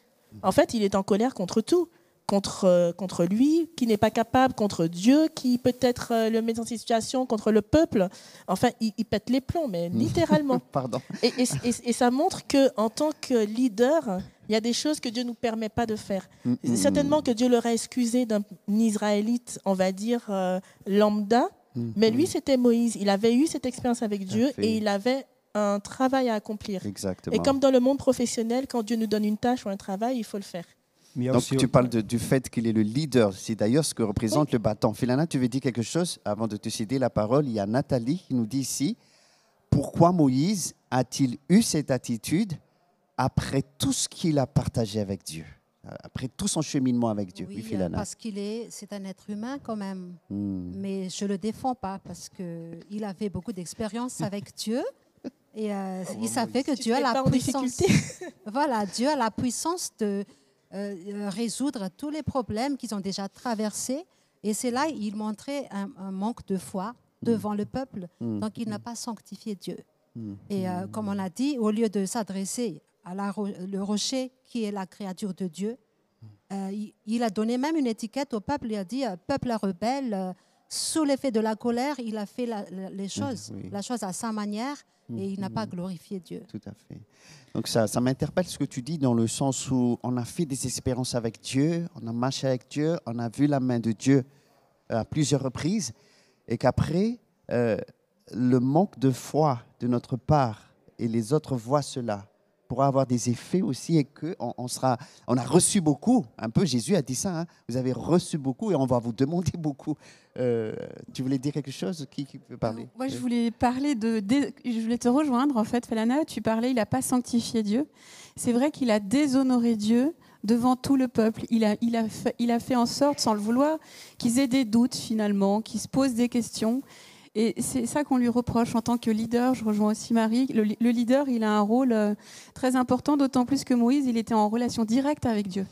En fait, il est en colère contre tout. Contre, euh, contre lui, qui n'est pas capable, contre Dieu, qui peut-être euh, le met dans cette situation, contre le peuple. Enfin, il, il pète les plombs, mais littéralement. *laughs* Pardon. Et, et- et- et ça montre que en tant que leader, il y a des choses que Dieu ne nous permet pas de faire. Mhm. Certainement que Dieu l'aurait excusé d'un Israélite, on va dire, euh, lambda, mais lui, c'était Moïse. Il avait eu cette expérience avec Dieu et il avait un travail à accomplir. Exactement. Et comme dans le monde professionnel, quand Dieu nous donne une tâche ou un travail, il faut le faire. Donc aussi- tu parles de- du fait qu'il est le leader. C'est d'ailleurs ce que représente le bâton. Philana, tu veux dire quelque chose avant de te céder la parole? Il y a Nathalie qui nous dit ici, pourquoi Moïse a-t-il eu cette attitude après tout ce qu'il a partagé avec Dieu? Après tout son cheminement avec Dieu Oui, parce qu'il est, c'est un être humain quand même. Hmm. Mais je le défends pas parce que il avait beaucoup d'expérience avec *laughs* Dieu et euh, il savait que Dieu a la puissance. *laughs* voilà, Dieu a la puissance de euh, euh, résoudre tous les problèmes qu'ils ont déjà traversés. Et c'est là il montrait un, un manque de foi devant le peuple. Mm. Donc il n'a pas sanctifié Dieu. Mm. Et euh, comme on a dit, au lieu de s'adresser à la le rocher qui est la créature de Dieu, euh, il, il a donné même une étiquette au peuple. Il a dit euh, peuple rebelle. sous l'effet de la colère, il a fait la- la- les choses, oui. la chose à sa manière, et il n'a pas glorifié Dieu. Tout à fait. Donc ça, ça m'interpelle ce que tu dis dans le sens où on a fait des expériences avec Dieu, on a marché avec Dieu, on a vu la main de Dieu euh, à plusieurs reprises, et qu'après, euh, le manque de foi de notre part et les autres voient cela pourra avoir des effets aussi et que on, sera, on a reçu beaucoup. Un peu, Jésus a dit ça. hein, vous avez reçu beaucoup et on va vous demander beaucoup. Euh, tu voulais dire quelque chose? Qui, qui peut parler? Moi, je voulais parler de, je voulais te rejoindre en fait, Felana. Tu parlais, il n'a pas sanctifié Dieu. C'est vrai qu'il a déshonoré Dieu devant tout le peuple. Il a, il a, fait, il a fait en sorte, sans le vouloir, qu'ils aient des doutes finalement, qu'ils se posent des questions. Et c'est ça qu'on lui reproche en tant que leader. Je rejoins aussi Marie. Le, le leader, il a un rôle euh, très important, d'autant plus que Moïse, il était en relation directe avec Dieu.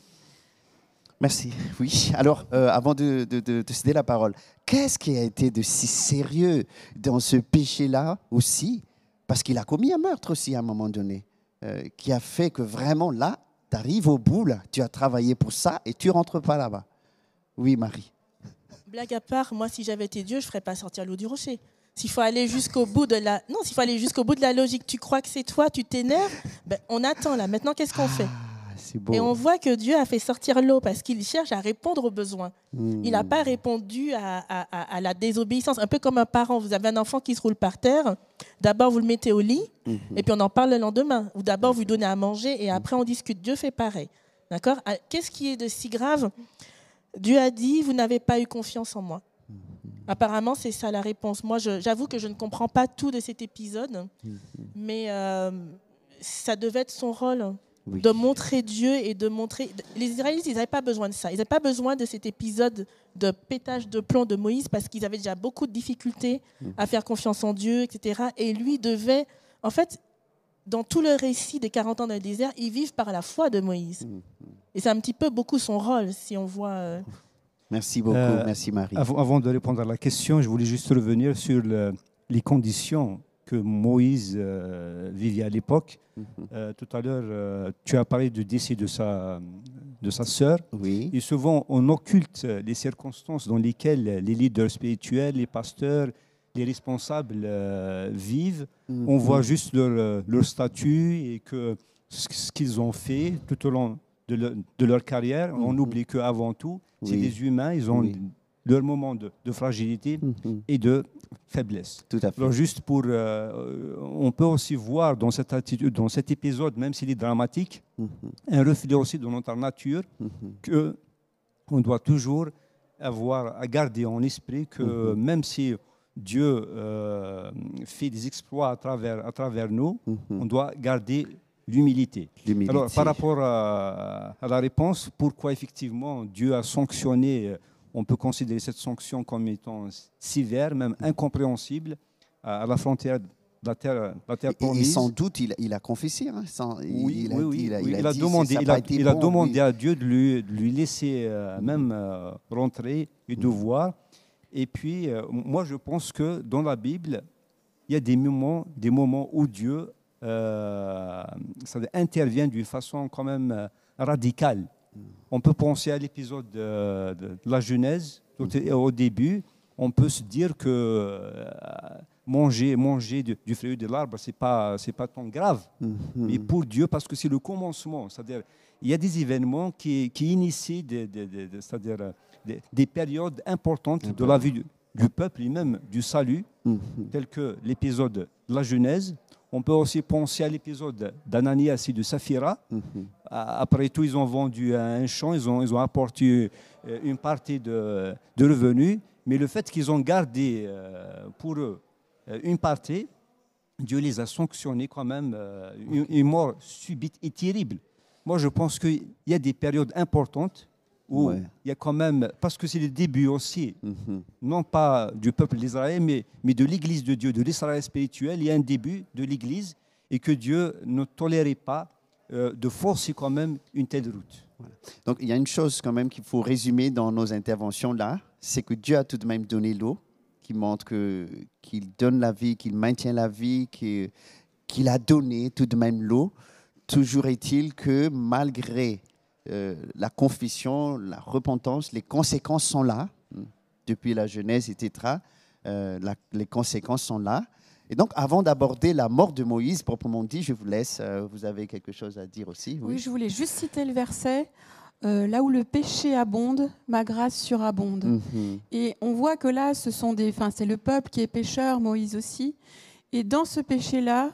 Merci. Oui. Alors, euh, avant de- de céder la parole, qu'est-ce qui a été de si sérieux dans ce péché-là aussi? Parce qu'il a commis un meurtre aussi à un moment donné, euh, qui a fait que vraiment là, tu arrives au bout, là, tu as travaillé pour ça et tu rentres pas là-bas. Oui, Marie. Blague à part, moi, si j'avais été Dieu, je ne ferais pas sortir l'eau du rocher. S'il faut aller jusqu'au bout de la, non, s'il faut aller jusqu'au bout de la logique, tu crois que c'est toi, tu t'énerves, ben, on attend là. Maintenant, qu'est-ce qu'on fait? Ah, beau. Et on voit que Dieu a fait sortir l'eau parce qu'il cherche à répondre aux besoins. Hmm. Il n'a pas répondu à, à- à- à la désobéissance. Un peu comme un parent. Vous avez un enfant qui se roule par terre. D'abord, vous le mettez au lit Mhm. et puis on en parle le lendemain. Ou d'abord, vous lui donnez à manger et après, on discute. Dieu fait pareil. D'accord? Ah, Qu'est-ce qui est de si grave Dieu a dit Vous n'avez pas eu confiance en moi. Apparemment, c'est ça la réponse. Moi, j'avoue que je ne comprends pas tout de cet épisode, mais euh, ça devait être son rôle Oui. de montrer Dieu et de montrer. Les Israélites, ils n'avaient pas besoin de ça. Ils n'avaient pas besoin de cet épisode de pétage de plomb de Moïse parce qu'ils avaient déjà beaucoup de difficultés à faire confiance en Dieu, etc. Et lui devait, en fait, dans tout le récit des 40 ans dans le désert, ils vivent par la foi de Moïse. Et c'est un petit peu beaucoup son rôle, si on voit. euh, Merci beaucoup. Euh, Merci, Marie. Avant, avant de répondre à la question, je voulais juste revenir sur le- les conditions que Moïse euh, vivait à l'époque. Mhm. Euh, tout à l'heure, euh, tu as parlé du décès de sa, de sa sœur. Oui. Et souvent, on occulte les circonstances dans lesquelles les leaders spirituels, les pasteurs, les responsables euh, vivent. Mhm. On voit juste leur, leur statut et que ce qu'ils ont fait tout au long de leur, de leur carrière. On Mhm. oublie qu'avant tout, c'est des humains, ils ont Oui. leur moment de, de fragilité Mhm. et de faiblesse. Tout à fait. Alors juste pour, euh, on peut aussi voir dans cette attitude, dans cet épisode, même s'il est dramatique, Mhm. un reflet aussi de notre nature que on doit toujours avoir à garder en esprit que même si Dieu euh, fait des exploits à travers, à travers nous, on doit garder l'humilité. Alors, par rapport à, à la réponse, pourquoi effectivement Dieu a sanctionné, euh, on peut considérer cette sanction comme étant sévère, même incompréhensible, à, la frontière de la terre, la terre Et- et, promise? sans doute, il, il a confessé. hein, sans- Oui, il oui, il a- oui, il a demandé, il a, été il a bon, demandé à Dieu de lui, de lui laisser euh, même euh, rentrer et de voir. Et puis, euh, moi, je pense que dans la Bible, il y a des moments, des moments où Dieu ça veut dire, intervient d'une façon quand même euh, radicale. On peut penser à l'épisode de, de la Genèse, tout est- au début, on peut se dire que euh, manger, manger du, du fruit de l'arbre, ce n'est pas, pas tant grave. Mhm. Mais pour Dieu, parce que c'est le commencement. C'est-à-dire, il y a des événements qui, qui initient des, des- des- des- c'est-à-dire, euh, des, des périodes importantes de la vie du, du peuple et même du salut, Mhm. tel que l'épisode de la Genèse. On peut aussi penser à l'épisode d'Ananias et de Saphira. Mhm. A- Après tout, ils ont vendu un champ, ils ont, ils ont apporté euh, une partie de, de revenus, mais le fait qu'ils ont gardé euh, pour eux euh, une partie, Dieu les a sanctionnés quand même, une, une mort subite et terrible. Moi, je pense qu'il y a des périodes importantes où Ouais. il y a quand même, parce que c'est le début aussi, Mhm. non pas du peuple d'Israël, mais, mais de l'Église de Dieu, de l'Israël spirituel. Il y a un début de l'Église et que Dieu ne tolérait pas euh, de forcer quand même une telle route. Donc, il y a une chose quand même qu'il faut résumer dans nos interventions là, c'est que Dieu a tout de même donné l'eau, qui montre que- qu'il donne la vie, qu'il maintient la vie, qu'il qu'il a donné tout de même l'eau. Toujours est-il que malgré euh, la confession, la repentance, les conséquences sont là. hein, Depuis la Genèse, etc., euh, la- les conséquences sont là. Et donc, avant d'aborder la mort de Moïse, proprement dit, je vous laisse. euh, vous avez quelque chose à dire aussi Oui, je voulais juste citer le verset. euh, là où le péché abonde, ma grâce surabonde. Mhm. Et on voit que là, ce sont des, enfin, c'est le peuple qui est pécheur, Moïse aussi. Et dans ce péché-là,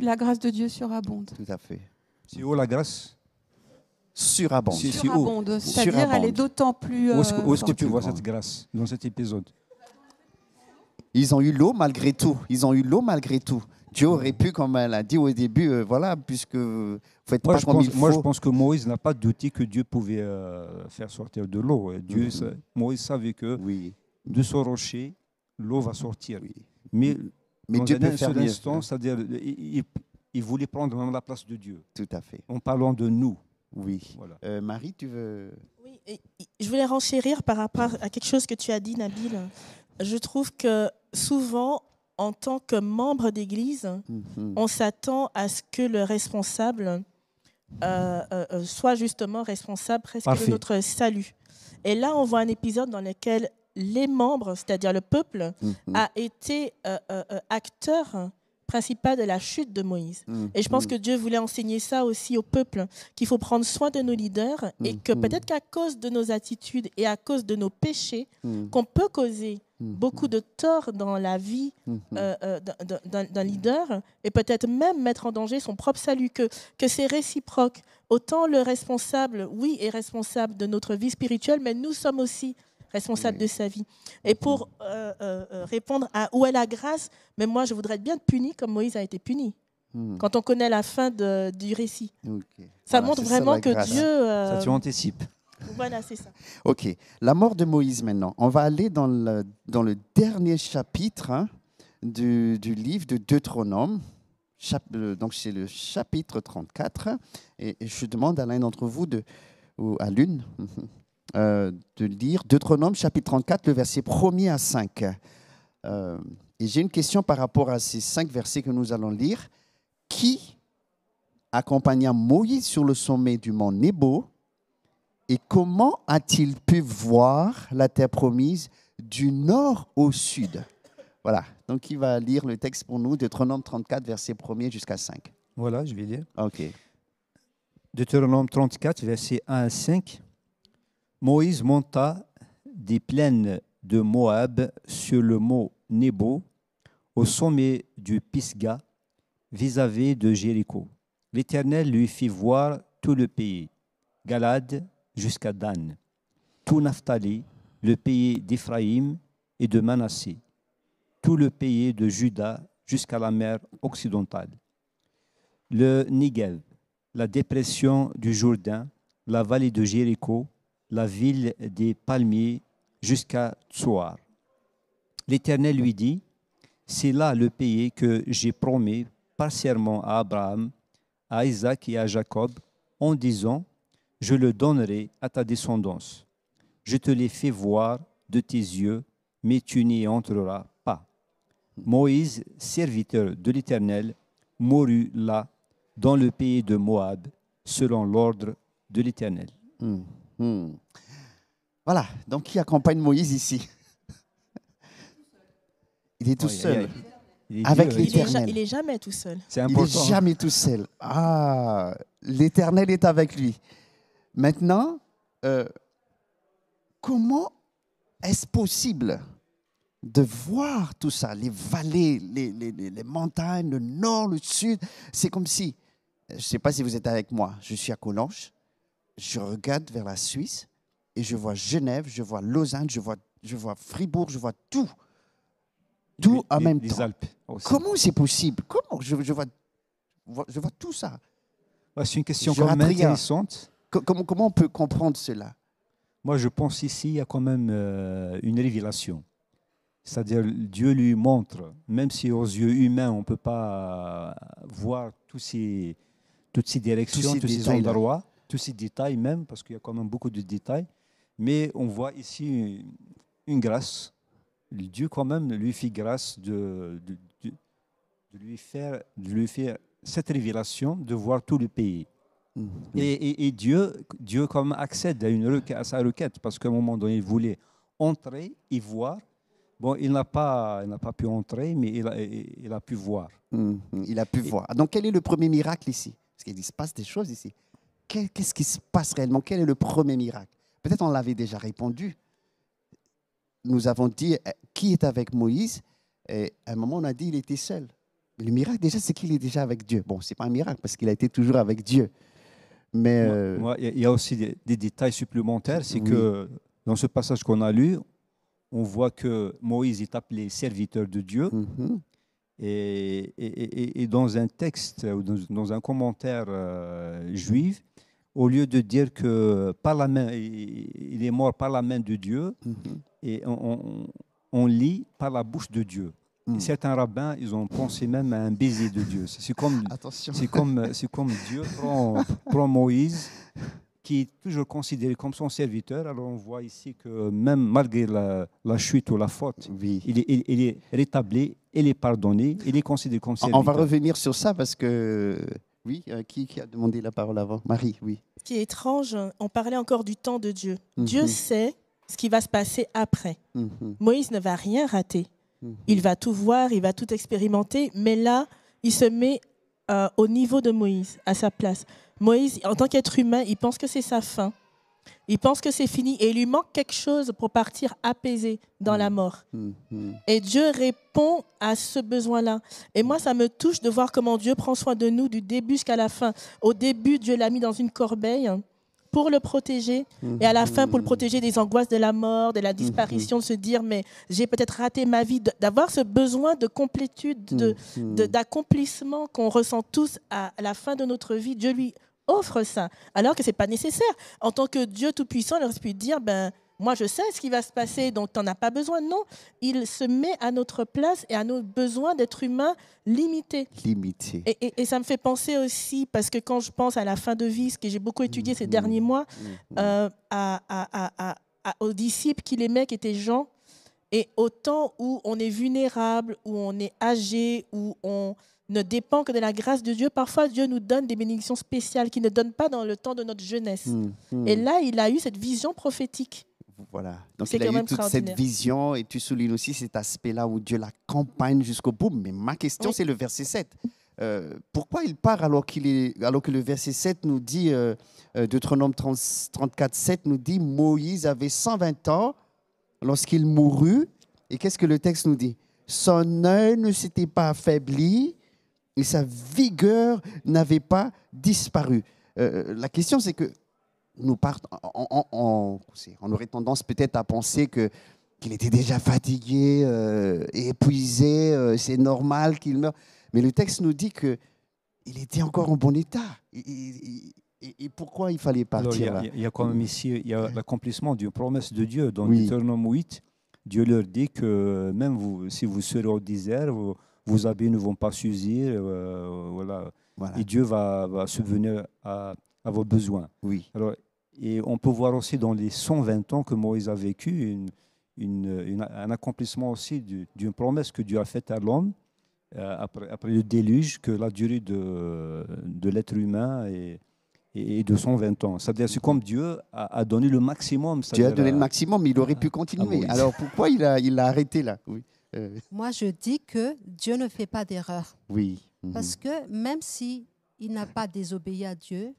la grâce de Dieu surabonde. Tout à fait. C'est où la grâce Surabonde. Surabonde, c'est-à-dire elle est d'autant plus. Où est-ce que, euh, où est-ce que forte. tu vois grand. cette grâce dans cet épisode Ils ont eu l'eau malgré tout. Ils ont eu l'eau malgré tout. Dieu aurait pu, comme elle a dit au début, euh, voilà, puisque vous faites moi pas je, comme pense, il moi, je faut. pense que Moïse n'a pas douté que Dieu pouvait euh, faire sortir de l'eau. Dieu, Mhm. sa- Moïse savait que Oui, de ce rocher, l'eau va sortir. oui. Mais, Mais dans Dieu un peut seul instant, c'est-à-dire, il, il- il voulait prendre même la place de Dieu, Tout à fait. en parlant de nous. Oui. Voilà. Euh, Marie, tu veux. Oui, et- et je voulais renchérir par rapport à quelque chose que tu as dit, Nabil. Je trouve que souvent, en tant que membre d'Église, Mhm. on s'attend à ce que le responsable euh, euh, soit justement responsable presque Parfait. de notre salut. Et là, on voit un épisode dans lequel les membres, c'est-à-dire le peuple, Mhm. a été euh, euh, euh, acteur principal de la chute de Moïse. Mhm. Et je pense que Dieu voulait enseigner ça aussi au peuple, qu'il faut prendre soin de nos leaders et que Mhm. peut-être qu'à cause de nos attitudes et à cause de nos péchés, qu'on peut causer beaucoup de tort dans la vie euh, euh, d'un leader et peut-être même mettre en danger son propre salut, que, que c'est réciproque. Autant le responsable, oui, est responsable de notre vie spirituelle, mais nous sommes aussi responsables Oui. de sa vie. Et pour euh, euh, euh, répondre à où est la grâce, mais moi je voudrais être bien puni comme Moïse a été puni. Mhm. Quand on connaît la fin de- du récit. Ça Voilà, montre ça, vraiment que grâce. Dieu... euh, Ça, tu anticipes. voilà, c'est ça. Ok. La mort de Moïse maintenant. On va aller dans le, dans le dernier chapitre hein, du, du livre de Deutéronome. Chap- donc c'est le chapitre 34. Et, et je demande à l'un d'entre vous, de, ou à l'une, *laughs* euh, de lire Deutéronome chapitre 34, le verset 1er à 5. Euh, et j'ai une question par rapport à ces cinq versets que nous allons lire. Qui accompagna Moïse sur le sommet du mont Nebo et comment a-t-il pu voir la terre promise du nord au sud? Voilà, donc il va lire le texte pour nous, Deutéronome 34, verset 1er jusqu'à 5. Voilà, je vais lire. Ok. Deutéronome 34, versets 1 à 5. Moïse monta des plaines de Moab sur le mont Nebo, au sommet du Pisga, vis-à-vis de Jéricho. L'Éternel lui fit voir tout le pays, Galade jusqu'à Dan, tout Naphtali, le pays d'Éphraïm et de Manassé, tout le pays de Juda jusqu'à la mer occidentale, le Nigev, la dépression du Jourdain, la vallée de Jéricho, la ville des palmiers jusqu'à Tsoar. L'Éternel lui dit, c'est là le pays que j'ai promis partiellement à Abraham, à Isaac et à Jacob, en disant, je le donnerai à ta descendance. Je te l'ai fait voir de tes yeux, mais tu n'y entreras pas. Moïse, serviteur de l'Éternel, mourut là, dans le pays de Moab, selon l'ordre de l'Éternel. Hmm, hmm. Voilà, donc qui accompagne Moïse ici? Il est tout seul. il est Avec Dieu, Il est, ja- Éternel. il est jamais tout seul. C'est Il important. n'est jamais tout seul. Ah, l'Éternel est avec lui. Maintenant, euh, comment est-ce possible de voir tout ça, les vallées, les, les- les- les montagnes, le nord, le sud C'est comme si, je ne sais pas si vous êtes avec moi, je suis à Collonges, je regarde vers la Suisse et je vois Genève, je vois Lausanne, je vois, je vois Fribourg, je vois tout. Tout en Les- même les temps. Alpes aussi. Comment c'est possible? Comment je, je vois, je vois tout ça? Ouais, C'est une question Je quand même intéressante. Co- Comment, comment on peut comprendre cela? Moi, je pense ici, il y a quand même euh, une révélation. C'est-à-dire, Dieu lui montre, même si aux yeux humains, on ne peut pas euh, voir tous ces, toutes ces directions, ces tous ces endroits, tous ces détails même, parce qu'il y a quand même beaucoup de détails. Mais on voit ici une, grâce. Dieu quand même lui fit grâce de, de, de- de lui faire, de lui faire cette révélation, de voir tout le pays. Mhm. Et, et- et Dieu, Dieu comme accède à, une requête, à sa requête, parce qu'à un moment donné, il voulait entrer et voir. Bon, il n'a pas, il pas pu entrer, mais il a, il- il a pu voir. Il a pu voir. Donc, quel est le premier miracle ici? Parce qu'il se passe des choses ici. Qu'est- Qu'est-ce qui se passe réellement? Quel est le premier miracle? Peut-être on l'avait déjà répondu. Nous avons dit euh, qui est avec Moïse? Et à un moment, on a dit il était seul. Le miracle, déjà, c'est qu'il est déjà avec Dieu. Bon, c'est pas un miracle parce qu'il a été toujours avec Dieu. Mais euh, Il y a- il y a aussi des, des détails supplémentaires. C'est Oui. que dans ce passage qu'on a lu, on voit que Moïse est appelé serviteur de Dieu. mhm. Et- et- et dans un texte, ou dans, dans un commentaire euh, juif, au lieu de dire que par la main, il est mort par la main de Dieu, Mhm. et on, on- on lit par la bouche de Dieu. Mm. certains rabbins, ils ont pensé même à un baiser de Dieu. C'est comme, *laughs* c'est comme, c'est comme Dieu prend, prend Moïse, qui est toujours considéré comme son serviteur. Alors on voit ici que même malgré la, la chute ou la faute, Oui. il est, il- il est rétabli, il est pardonné, il est considéré comme serviteur. On va revenir sur ça parce que. Oui, euh, qui, qui a demandé la parole avant? Marie, oui. Ce qui est étrange, on parlait encore du temps de Dieu. Mhm. Dieu sait ce qui va se passer après. Mhm. Moïse ne va rien rater. Mhm. Il va tout voir, il va tout expérimenter, mais là, il se met euh, au niveau de Moïse, à sa place. Moïse, en tant qu'être humain, il pense que c'est sa fin. Il pense que c'est fini et il lui manque quelque chose pour partir apaisé dans la mort. Mhm. Et Dieu répond à ce besoin-là. Et moi, ça me touche de voir comment Dieu prend soin de nous du début jusqu'à la fin. Au début, Dieu l'a mis dans une corbeille pour le protéger. Et à la fin, pour le protéger des angoisses de la mort, de la disparition, de se dire, mais j'ai peut-être raté ma vie, d'avoir ce besoin de complétude, de, Mhm. de- d'accomplissement qu'on ressent tous à la fin de notre vie. Dieu lui offre ça, alors que ce n'est pas nécessaire. En tant que Dieu Tout-Puissant, il aurait pu dire, ben, moi je sais ce qui va se passer, donc tu n'en as pas besoin. Non, il se met à notre place et à nos besoins d'être humains limités. Limité. Et, et- et ça me fait penser aussi, parce que quand je pense à la fin de vie, ce que j'ai beaucoup étudié ces derniers mois, euh, à- à- à- aux disciples qu'il aimait, qui étaient Jean, et au temps où on est vulnérable, où on est âgé, où on ne dépend que de la grâce de Dieu, parfois Dieu nous donne des bénédictions spéciales qu'il ne donne pas dans le temps de notre jeunesse. Mhm. Et là, il a eu cette vision prophétique. Voilà. Donc il a eu toute cette vision et tu soulignes aussi cet aspect-là où Dieu l'accompagne jusqu'au bout. Mais ma question, Oui. c'est le verset 7. Euh, pourquoi il part alors, qu'il est, alors que le verset 7 nous dit, euh, euh, Deutéronome 30 34, 7 nous dit, Moïse avait 120 ans lorsqu'il mourut. Et qu'est-ce que le texte nous dit Son œil ne s'était pas affaibli et sa vigueur n'avait pas disparu. Euh, la question, c'est que nous partons, on, aurait tendance peut-être à penser que qu'il était déjà fatigué, euh, épuisé, euh, c'est normal qu'il meure. Mais le texte nous dit que il était encore en bon état. Et, pourquoi il fallait partir il, y a, quand même ici l'accomplissement d'une promesse de Dieu. Dans oui. Deutéronome 8, Dieu leur dit que même vous, si vous serez au désert, vos, habits ne vont pas s'usir. Euh, voilà. Et Dieu va, va subvenir à, à, vos besoins. Oui. Alors, et on peut voir aussi dans les 120 ans que Moïse a vécu une, une, un accomplissement aussi d'une promesse que Dieu a faite à l'homme euh, après, après, le déluge, que la durée de, de l'être humain est, et de 120 ans. C'est-à-dire, c'est comme Dieu a, donné le maximum. Dieu a donné le maximum, mais il aurait pu continuer. Alors pourquoi il a, il a arrêté là? Oui. Euh. Moi, je dis que Dieu ne fait pas d'erreur. Oui. Mhm. Parce que même si il n'a pas désobéi à Dieu,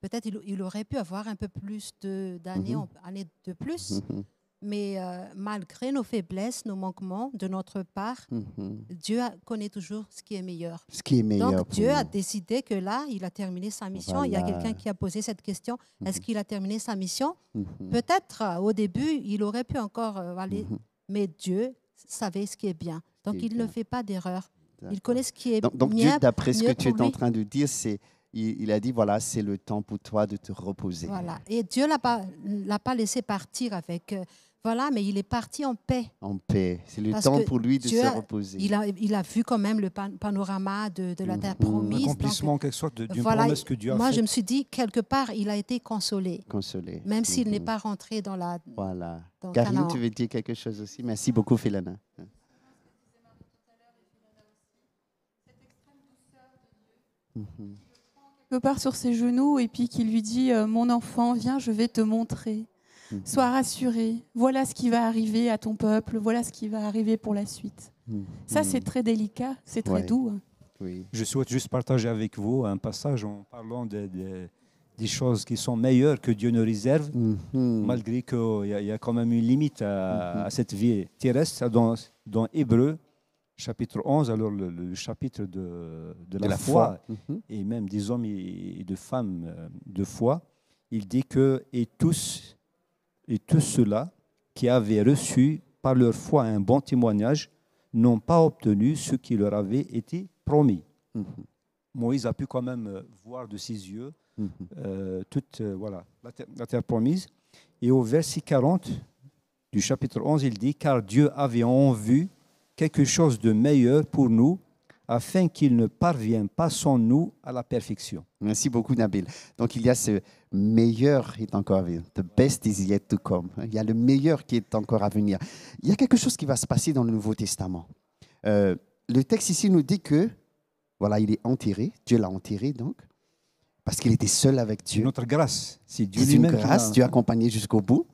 peut-être il, il, aurait pu avoir un peu plus d'années de, de plus. Mhm. Mais euh, malgré nos faiblesses, nos manquements de notre part, mhm. Dieu connaît toujours ce qui est meilleur. Ce qui est meilleur. Donc Dieu a décidé que là, il a terminé sa mission. Il y a quelqu'un qui a posé cette question est-ce mhm. qu'il a terminé sa mission? Mhm. Peut-être euh, au début, il aurait pu encore euh, aller, mais Dieu savait ce qui est bien. Donc il ne fait pas d'erreur. Il connaît ce qui est donc, donc Dieu, d'après ce que tu es en train de dire, c'est il, a dit, voilà, c'est le temps pour toi de te reposer. Voilà. Et Dieu ne l'a pas, pas laissé partir avec, voilà, mais il est parti en paix. En paix. C'est le temps pour lui de se reposer. Il a, il a vu quand même le panorama de, de la terre mmh. promise. L'accomplissement, quelque sorte, d'une promesse que Dieu a Moi, je me suis dit, quelque part, il a été consolé. Consolé. Même s'il n'est mmh. pas rentré dans la. Voilà. Karine, tu veux dire quelque chose aussi? Merci beaucoup, Philana. Mmh. Quelque part sur ses genoux et puis qui lui dit euh, Mon enfant, viens, je vais te montrer. Mhm. Sois rassuré. Voilà ce qui va arriver à ton peuple. Voilà ce qui va arriver pour la suite. Mhm. Ça, c'est très délicat. C'est très doux. Hein. Oui. Je souhaite juste partager avec vous un passage en parlant des choses qui sont meilleures que Dieu nous réserve, mhm. malgré qu'il y, y, a quand même une limite à, cette vie terrestre. Dans, dans Hébreu, chapitre 11, alors le, chapitre de, de, la, foi, et même des hommes et, de femmes euh, de foi, il dit que et tous et tous ceux-là qui avaient reçu par leur foi un bon témoignage n'ont pas obtenu ce qui leur avait été promis. Mhm. Moïse a pu quand même euh, voir de ses yeux mhm. euh, toute euh, voilà, la terre, promise. Et au verset 40 du chapitre 11, il dit, car Dieu avait en vue quelque chose de meilleur pour nous, afin qu'il ne parvienne pas sans nous à la perfection. Merci beaucoup, Nabil. Donc, il y a ce meilleur est encore à venir. The best is yet to come. Il y a le meilleur qui est encore à venir. Il y a quelque chose qui va se passer dans le Nouveau Testament. Euh, le texte ici nous dit que, voilà, il est enterré. Dieu l'a enterré, donc, parce qu'il était seul avec Dieu. Notre grâce. C'est Dieu une grâce, Dieu a accompagné jusqu'au bout.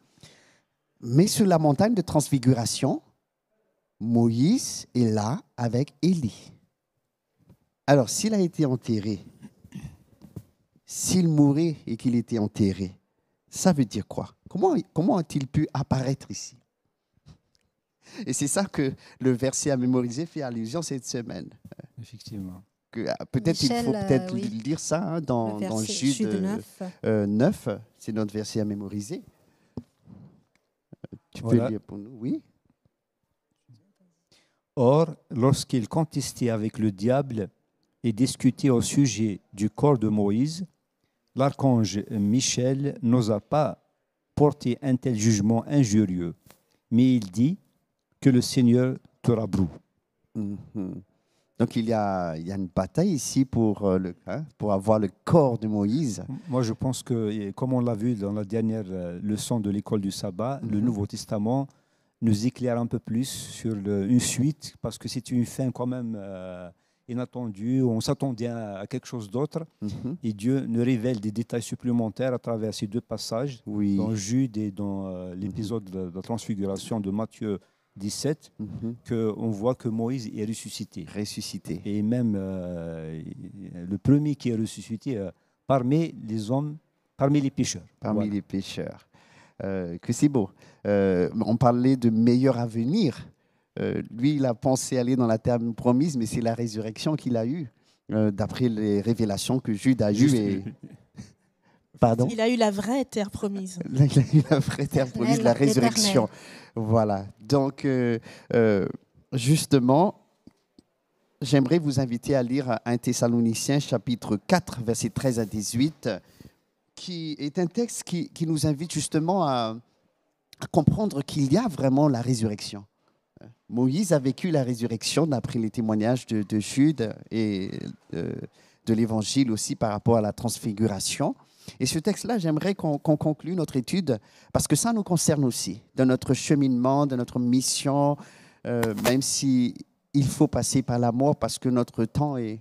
Mais sur la montagne de transfiguration, Moïse est là avec Élie. Alors, s'il a été enterré, s'il mourait et qu'il était enterré, ça veut dire quoi? Comment, comment a-t-il pu apparaître ici? Et c'est ça que le verset à mémoriser fait allusion cette semaine. Effectivement. Ah, peut-être il faut peut-être euh, lire ça hein, dans, le dans Jude, 9. Euh, 9 c'est notre verset à mémoriser. Tu peux lire pour nous, oui Or, lorsqu'il contestait avec le diable, et discuter au sujet du corps de Moïse, l'archange Michel n'osa pas porter un tel jugement injurieux, mais il dit que le Seigneur te rabroue. Mhm. Donc il y, a, il y, a, une bataille ici pour, euh, le, hein, pour avoir le corps de Moïse. Moi je pense que, comme on l'a vu dans la dernière euh, leçon de l'école du sabbat, le mhm. Nouveau Testament nous éclaire un peu plus sur une suite, parce que c'est une fin quand même... Euh, inattendu, on s'attendait à quelque chose d'autre. Mhm. Et Dieu nous révèle des détails supplémentaires à travers ces deux passages, dans Jude et dans euh, l'épisode de, la transfiguration de Matthieu 17, mhm. qu'on voit que Moïse est ressuscité. Ressuscité. Et même euh, le premier qui est ressuscité euh, parmi les hommes, parmi les pécheurs. Parmi les pécheurs. que c'est beau. On parlait de meilleur avenir. Euh, lui, il a pensé aller dans la terre promise, mais c'est la résurrection qu'il a eue, euh, d'après les révélations que Jude a eues. Et... *laughs* Pardon Il a eu la vraie terre promise. *laughs* Il a eu la vraie terre promise, la résurrection. Voilà. Donc, euh, euh, justement, j'aimerais vous inviter à lire 1 Thessaloniciens chapitre 4, versets 13 à 18, qui est un texte qui, qui nous invite justement à, à comprendre qu'il y a vraiment la résurrection. Moïse a vécu la résurrection d'après les témoignages de, de Jude et euh, de l'Évangile aussi par rapport à la transfiguration. Et ce texte-là, j'aimerais qu'on conclue notre étude parce que ça nous concerne aussi, dans notre cheminement, dans notre mission, euh, même si il faut passer par la mort parce que notre temps est,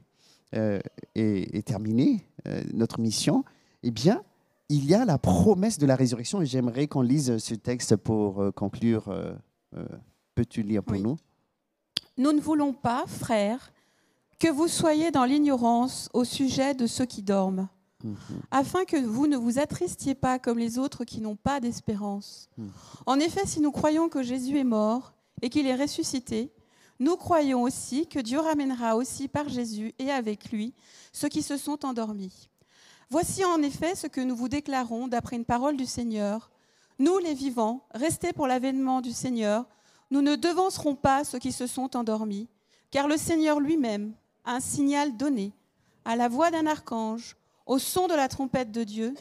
euh, est, terminé, notre mission, eh bien, il y a la promesse de la résurrection et j'aimerais qu'on lise ce texte pour conclure. Peux-tu lire pour Oui. nous? Nous ne voulons pas, frères, que vous soyez dans l'ignorance au sujet de ceux qui dorment, Mhm. afin que vous ne vous attristiez pas comme les autres qui n'ont pas d'espérance. Mhm. En effet, si nous croyons que Jésus est mort et qu'il est ressuscité, nous croyons aussi que Dieu ramènera aussi par Jésus et avec lui ceux qui se sont endormis. Voici en effet ce que nous vous déclarons d'après une parole du Seigneur. Nous, les vivants, restés pour l'avènement du Seigneur, nous ne devancerons pas ceux qui se sont endormis, car le Seigneur lui-même a un signal donné, à la voix d'un archange, au son de la trompette de Dieu,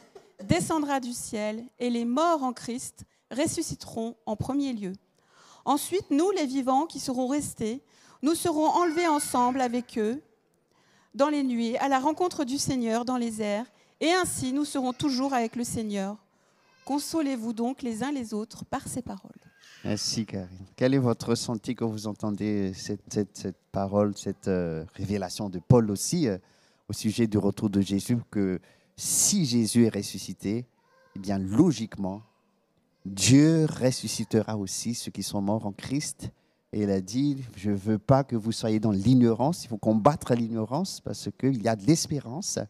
descendra du ciel, et les morts en Christ ressusciteront en premier lieu. Ensuite, nous, les vivants qui serons restés, nous serons enlevés ensemble avec eux dans les nuées, à la rencontre du Seigneur dans les airs, et ainsi nous serons toujours avec le Seigneur. Consolez-vous donc les uns les autres par ces paroles. Merci, Karine. Quel est votre ressenti quand vous entendez cette, parole, cette euh, révélation de Paul aussi euh, au sujet du retour de Jésus, que si Jésus est ressuscité, eh bien, logiquement, Dieu ressuscitera aussi ceux qui sont morts en Christ. Et il a dit, je ne veux pas que vous soyez dans l'ignorance, il faut combattre l'ignorance parce qu'il y a de l'espérance.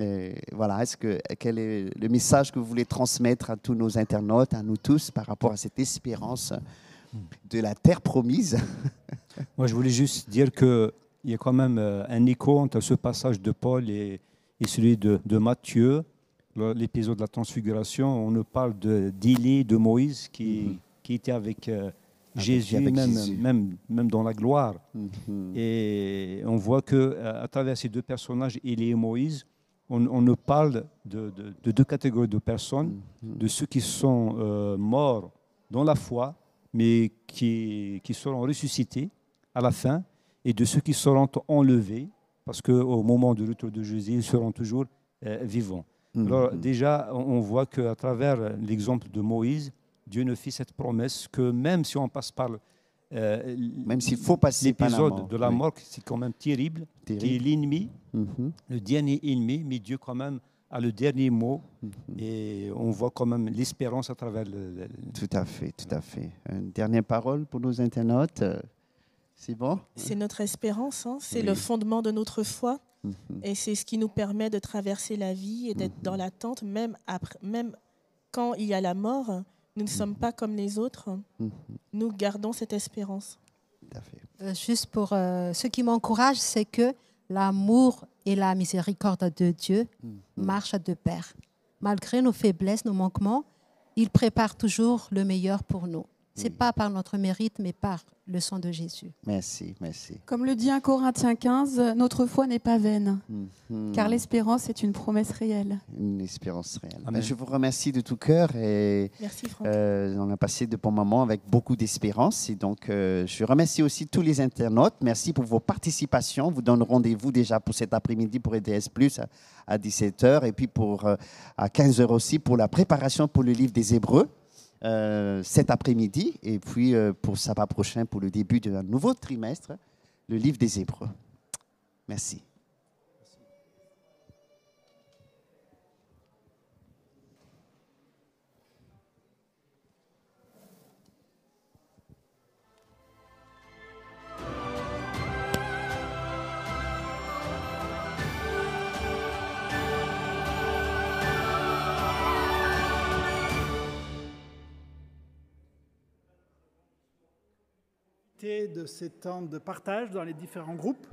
Et voilà, est-ce que quel est le message que vous voulez transmettre à tous nos internautes, à nous tous, par rapport à cette espérance de la terre promise? *laughs* Moi, je voulais juste dire qu'il y a quand même euh, un écho entre ce passage de Paul et, et celui de, de Matthieu, l'épisode de la transfiguration. On nous parle de- d'Élie, de Moïse, qui, Mhm. qui était avec euh, Jésus, avec même, Jésus. Même, même dans la gloire. Mhm. Et on voit que euh, à travers ces deux personnages, Élie et Moïse, on, on nous parle de, de- de deux catégories de personnes, Mhm. de ceux qui sont euh, morts dans la foi, mais qui, qui seront ressuscités à la fin, et de ceux qui seront enlevés, parce qu'au moment du retour de Jésus, ils seront toujours euh, vivants. Alors Mhm. déjà, on voit qu'à travers l'exemple de Moïse, Dieu nous fait cette promesse que même si on passe par euh, Même s'il faut passer par la l'épisode mort, de la oui. mort, c'est quand même terrible, qui est Terrible. l'ennemi, Mhm. le dernier ennemi, mais Dieu quand même a le dernier mot Mhm. et on voit quand même l'espérance à travers le, le- Tout à fait, tout à fait. Une dernière parole pour nos internautes. C'est bon? C'est notre espérance, hein, c'est Oui. le fondement de notre foi. Mhm. Et c'est ce qui nous permet de traverser la vie et d'être dans l'attente, même, après, même quand il y a la mort. Nous ne sommes pas comme les autres. Mhm. Nous gardons cette espérance. Tout à fait. Euh, juste pour euh, ce qui m'encourage, c'est que l'amour et la miséricorde de Dieu Mhm. marchent de pair. Malgré nos faiblesses, nos manquements, il prépare toujours le meilleur pour nous. C'est pas par notre mérite, mais par le sang de Jésus. Merci, merci. Comme le dit 1 Corinthiens 15, notre foi n'est pas vaine, Mhm. car l'espérance est une promesse réelle. Une espérance réelle. Ben, je vous remercie de tout cœur et Merci Franck. Euh, on a passé de bons moments avec beaucoup d'espérance. Et donc, euh, je remercie aussi tous les internautes. Merci pour vos participations. Vous donne rendez-vous déjà pour cet après-midi pour EDS Plus à, à 17h et puis pour, euh, à 15h aussi pour la préparation pour le livre des Hébreux cet après-midi. Et puis euh, pour sabbat prochain pour le début d'un nouveau trimestre, le livre des Hébreux. Merci. De ces temps de partage dans les différents groupes.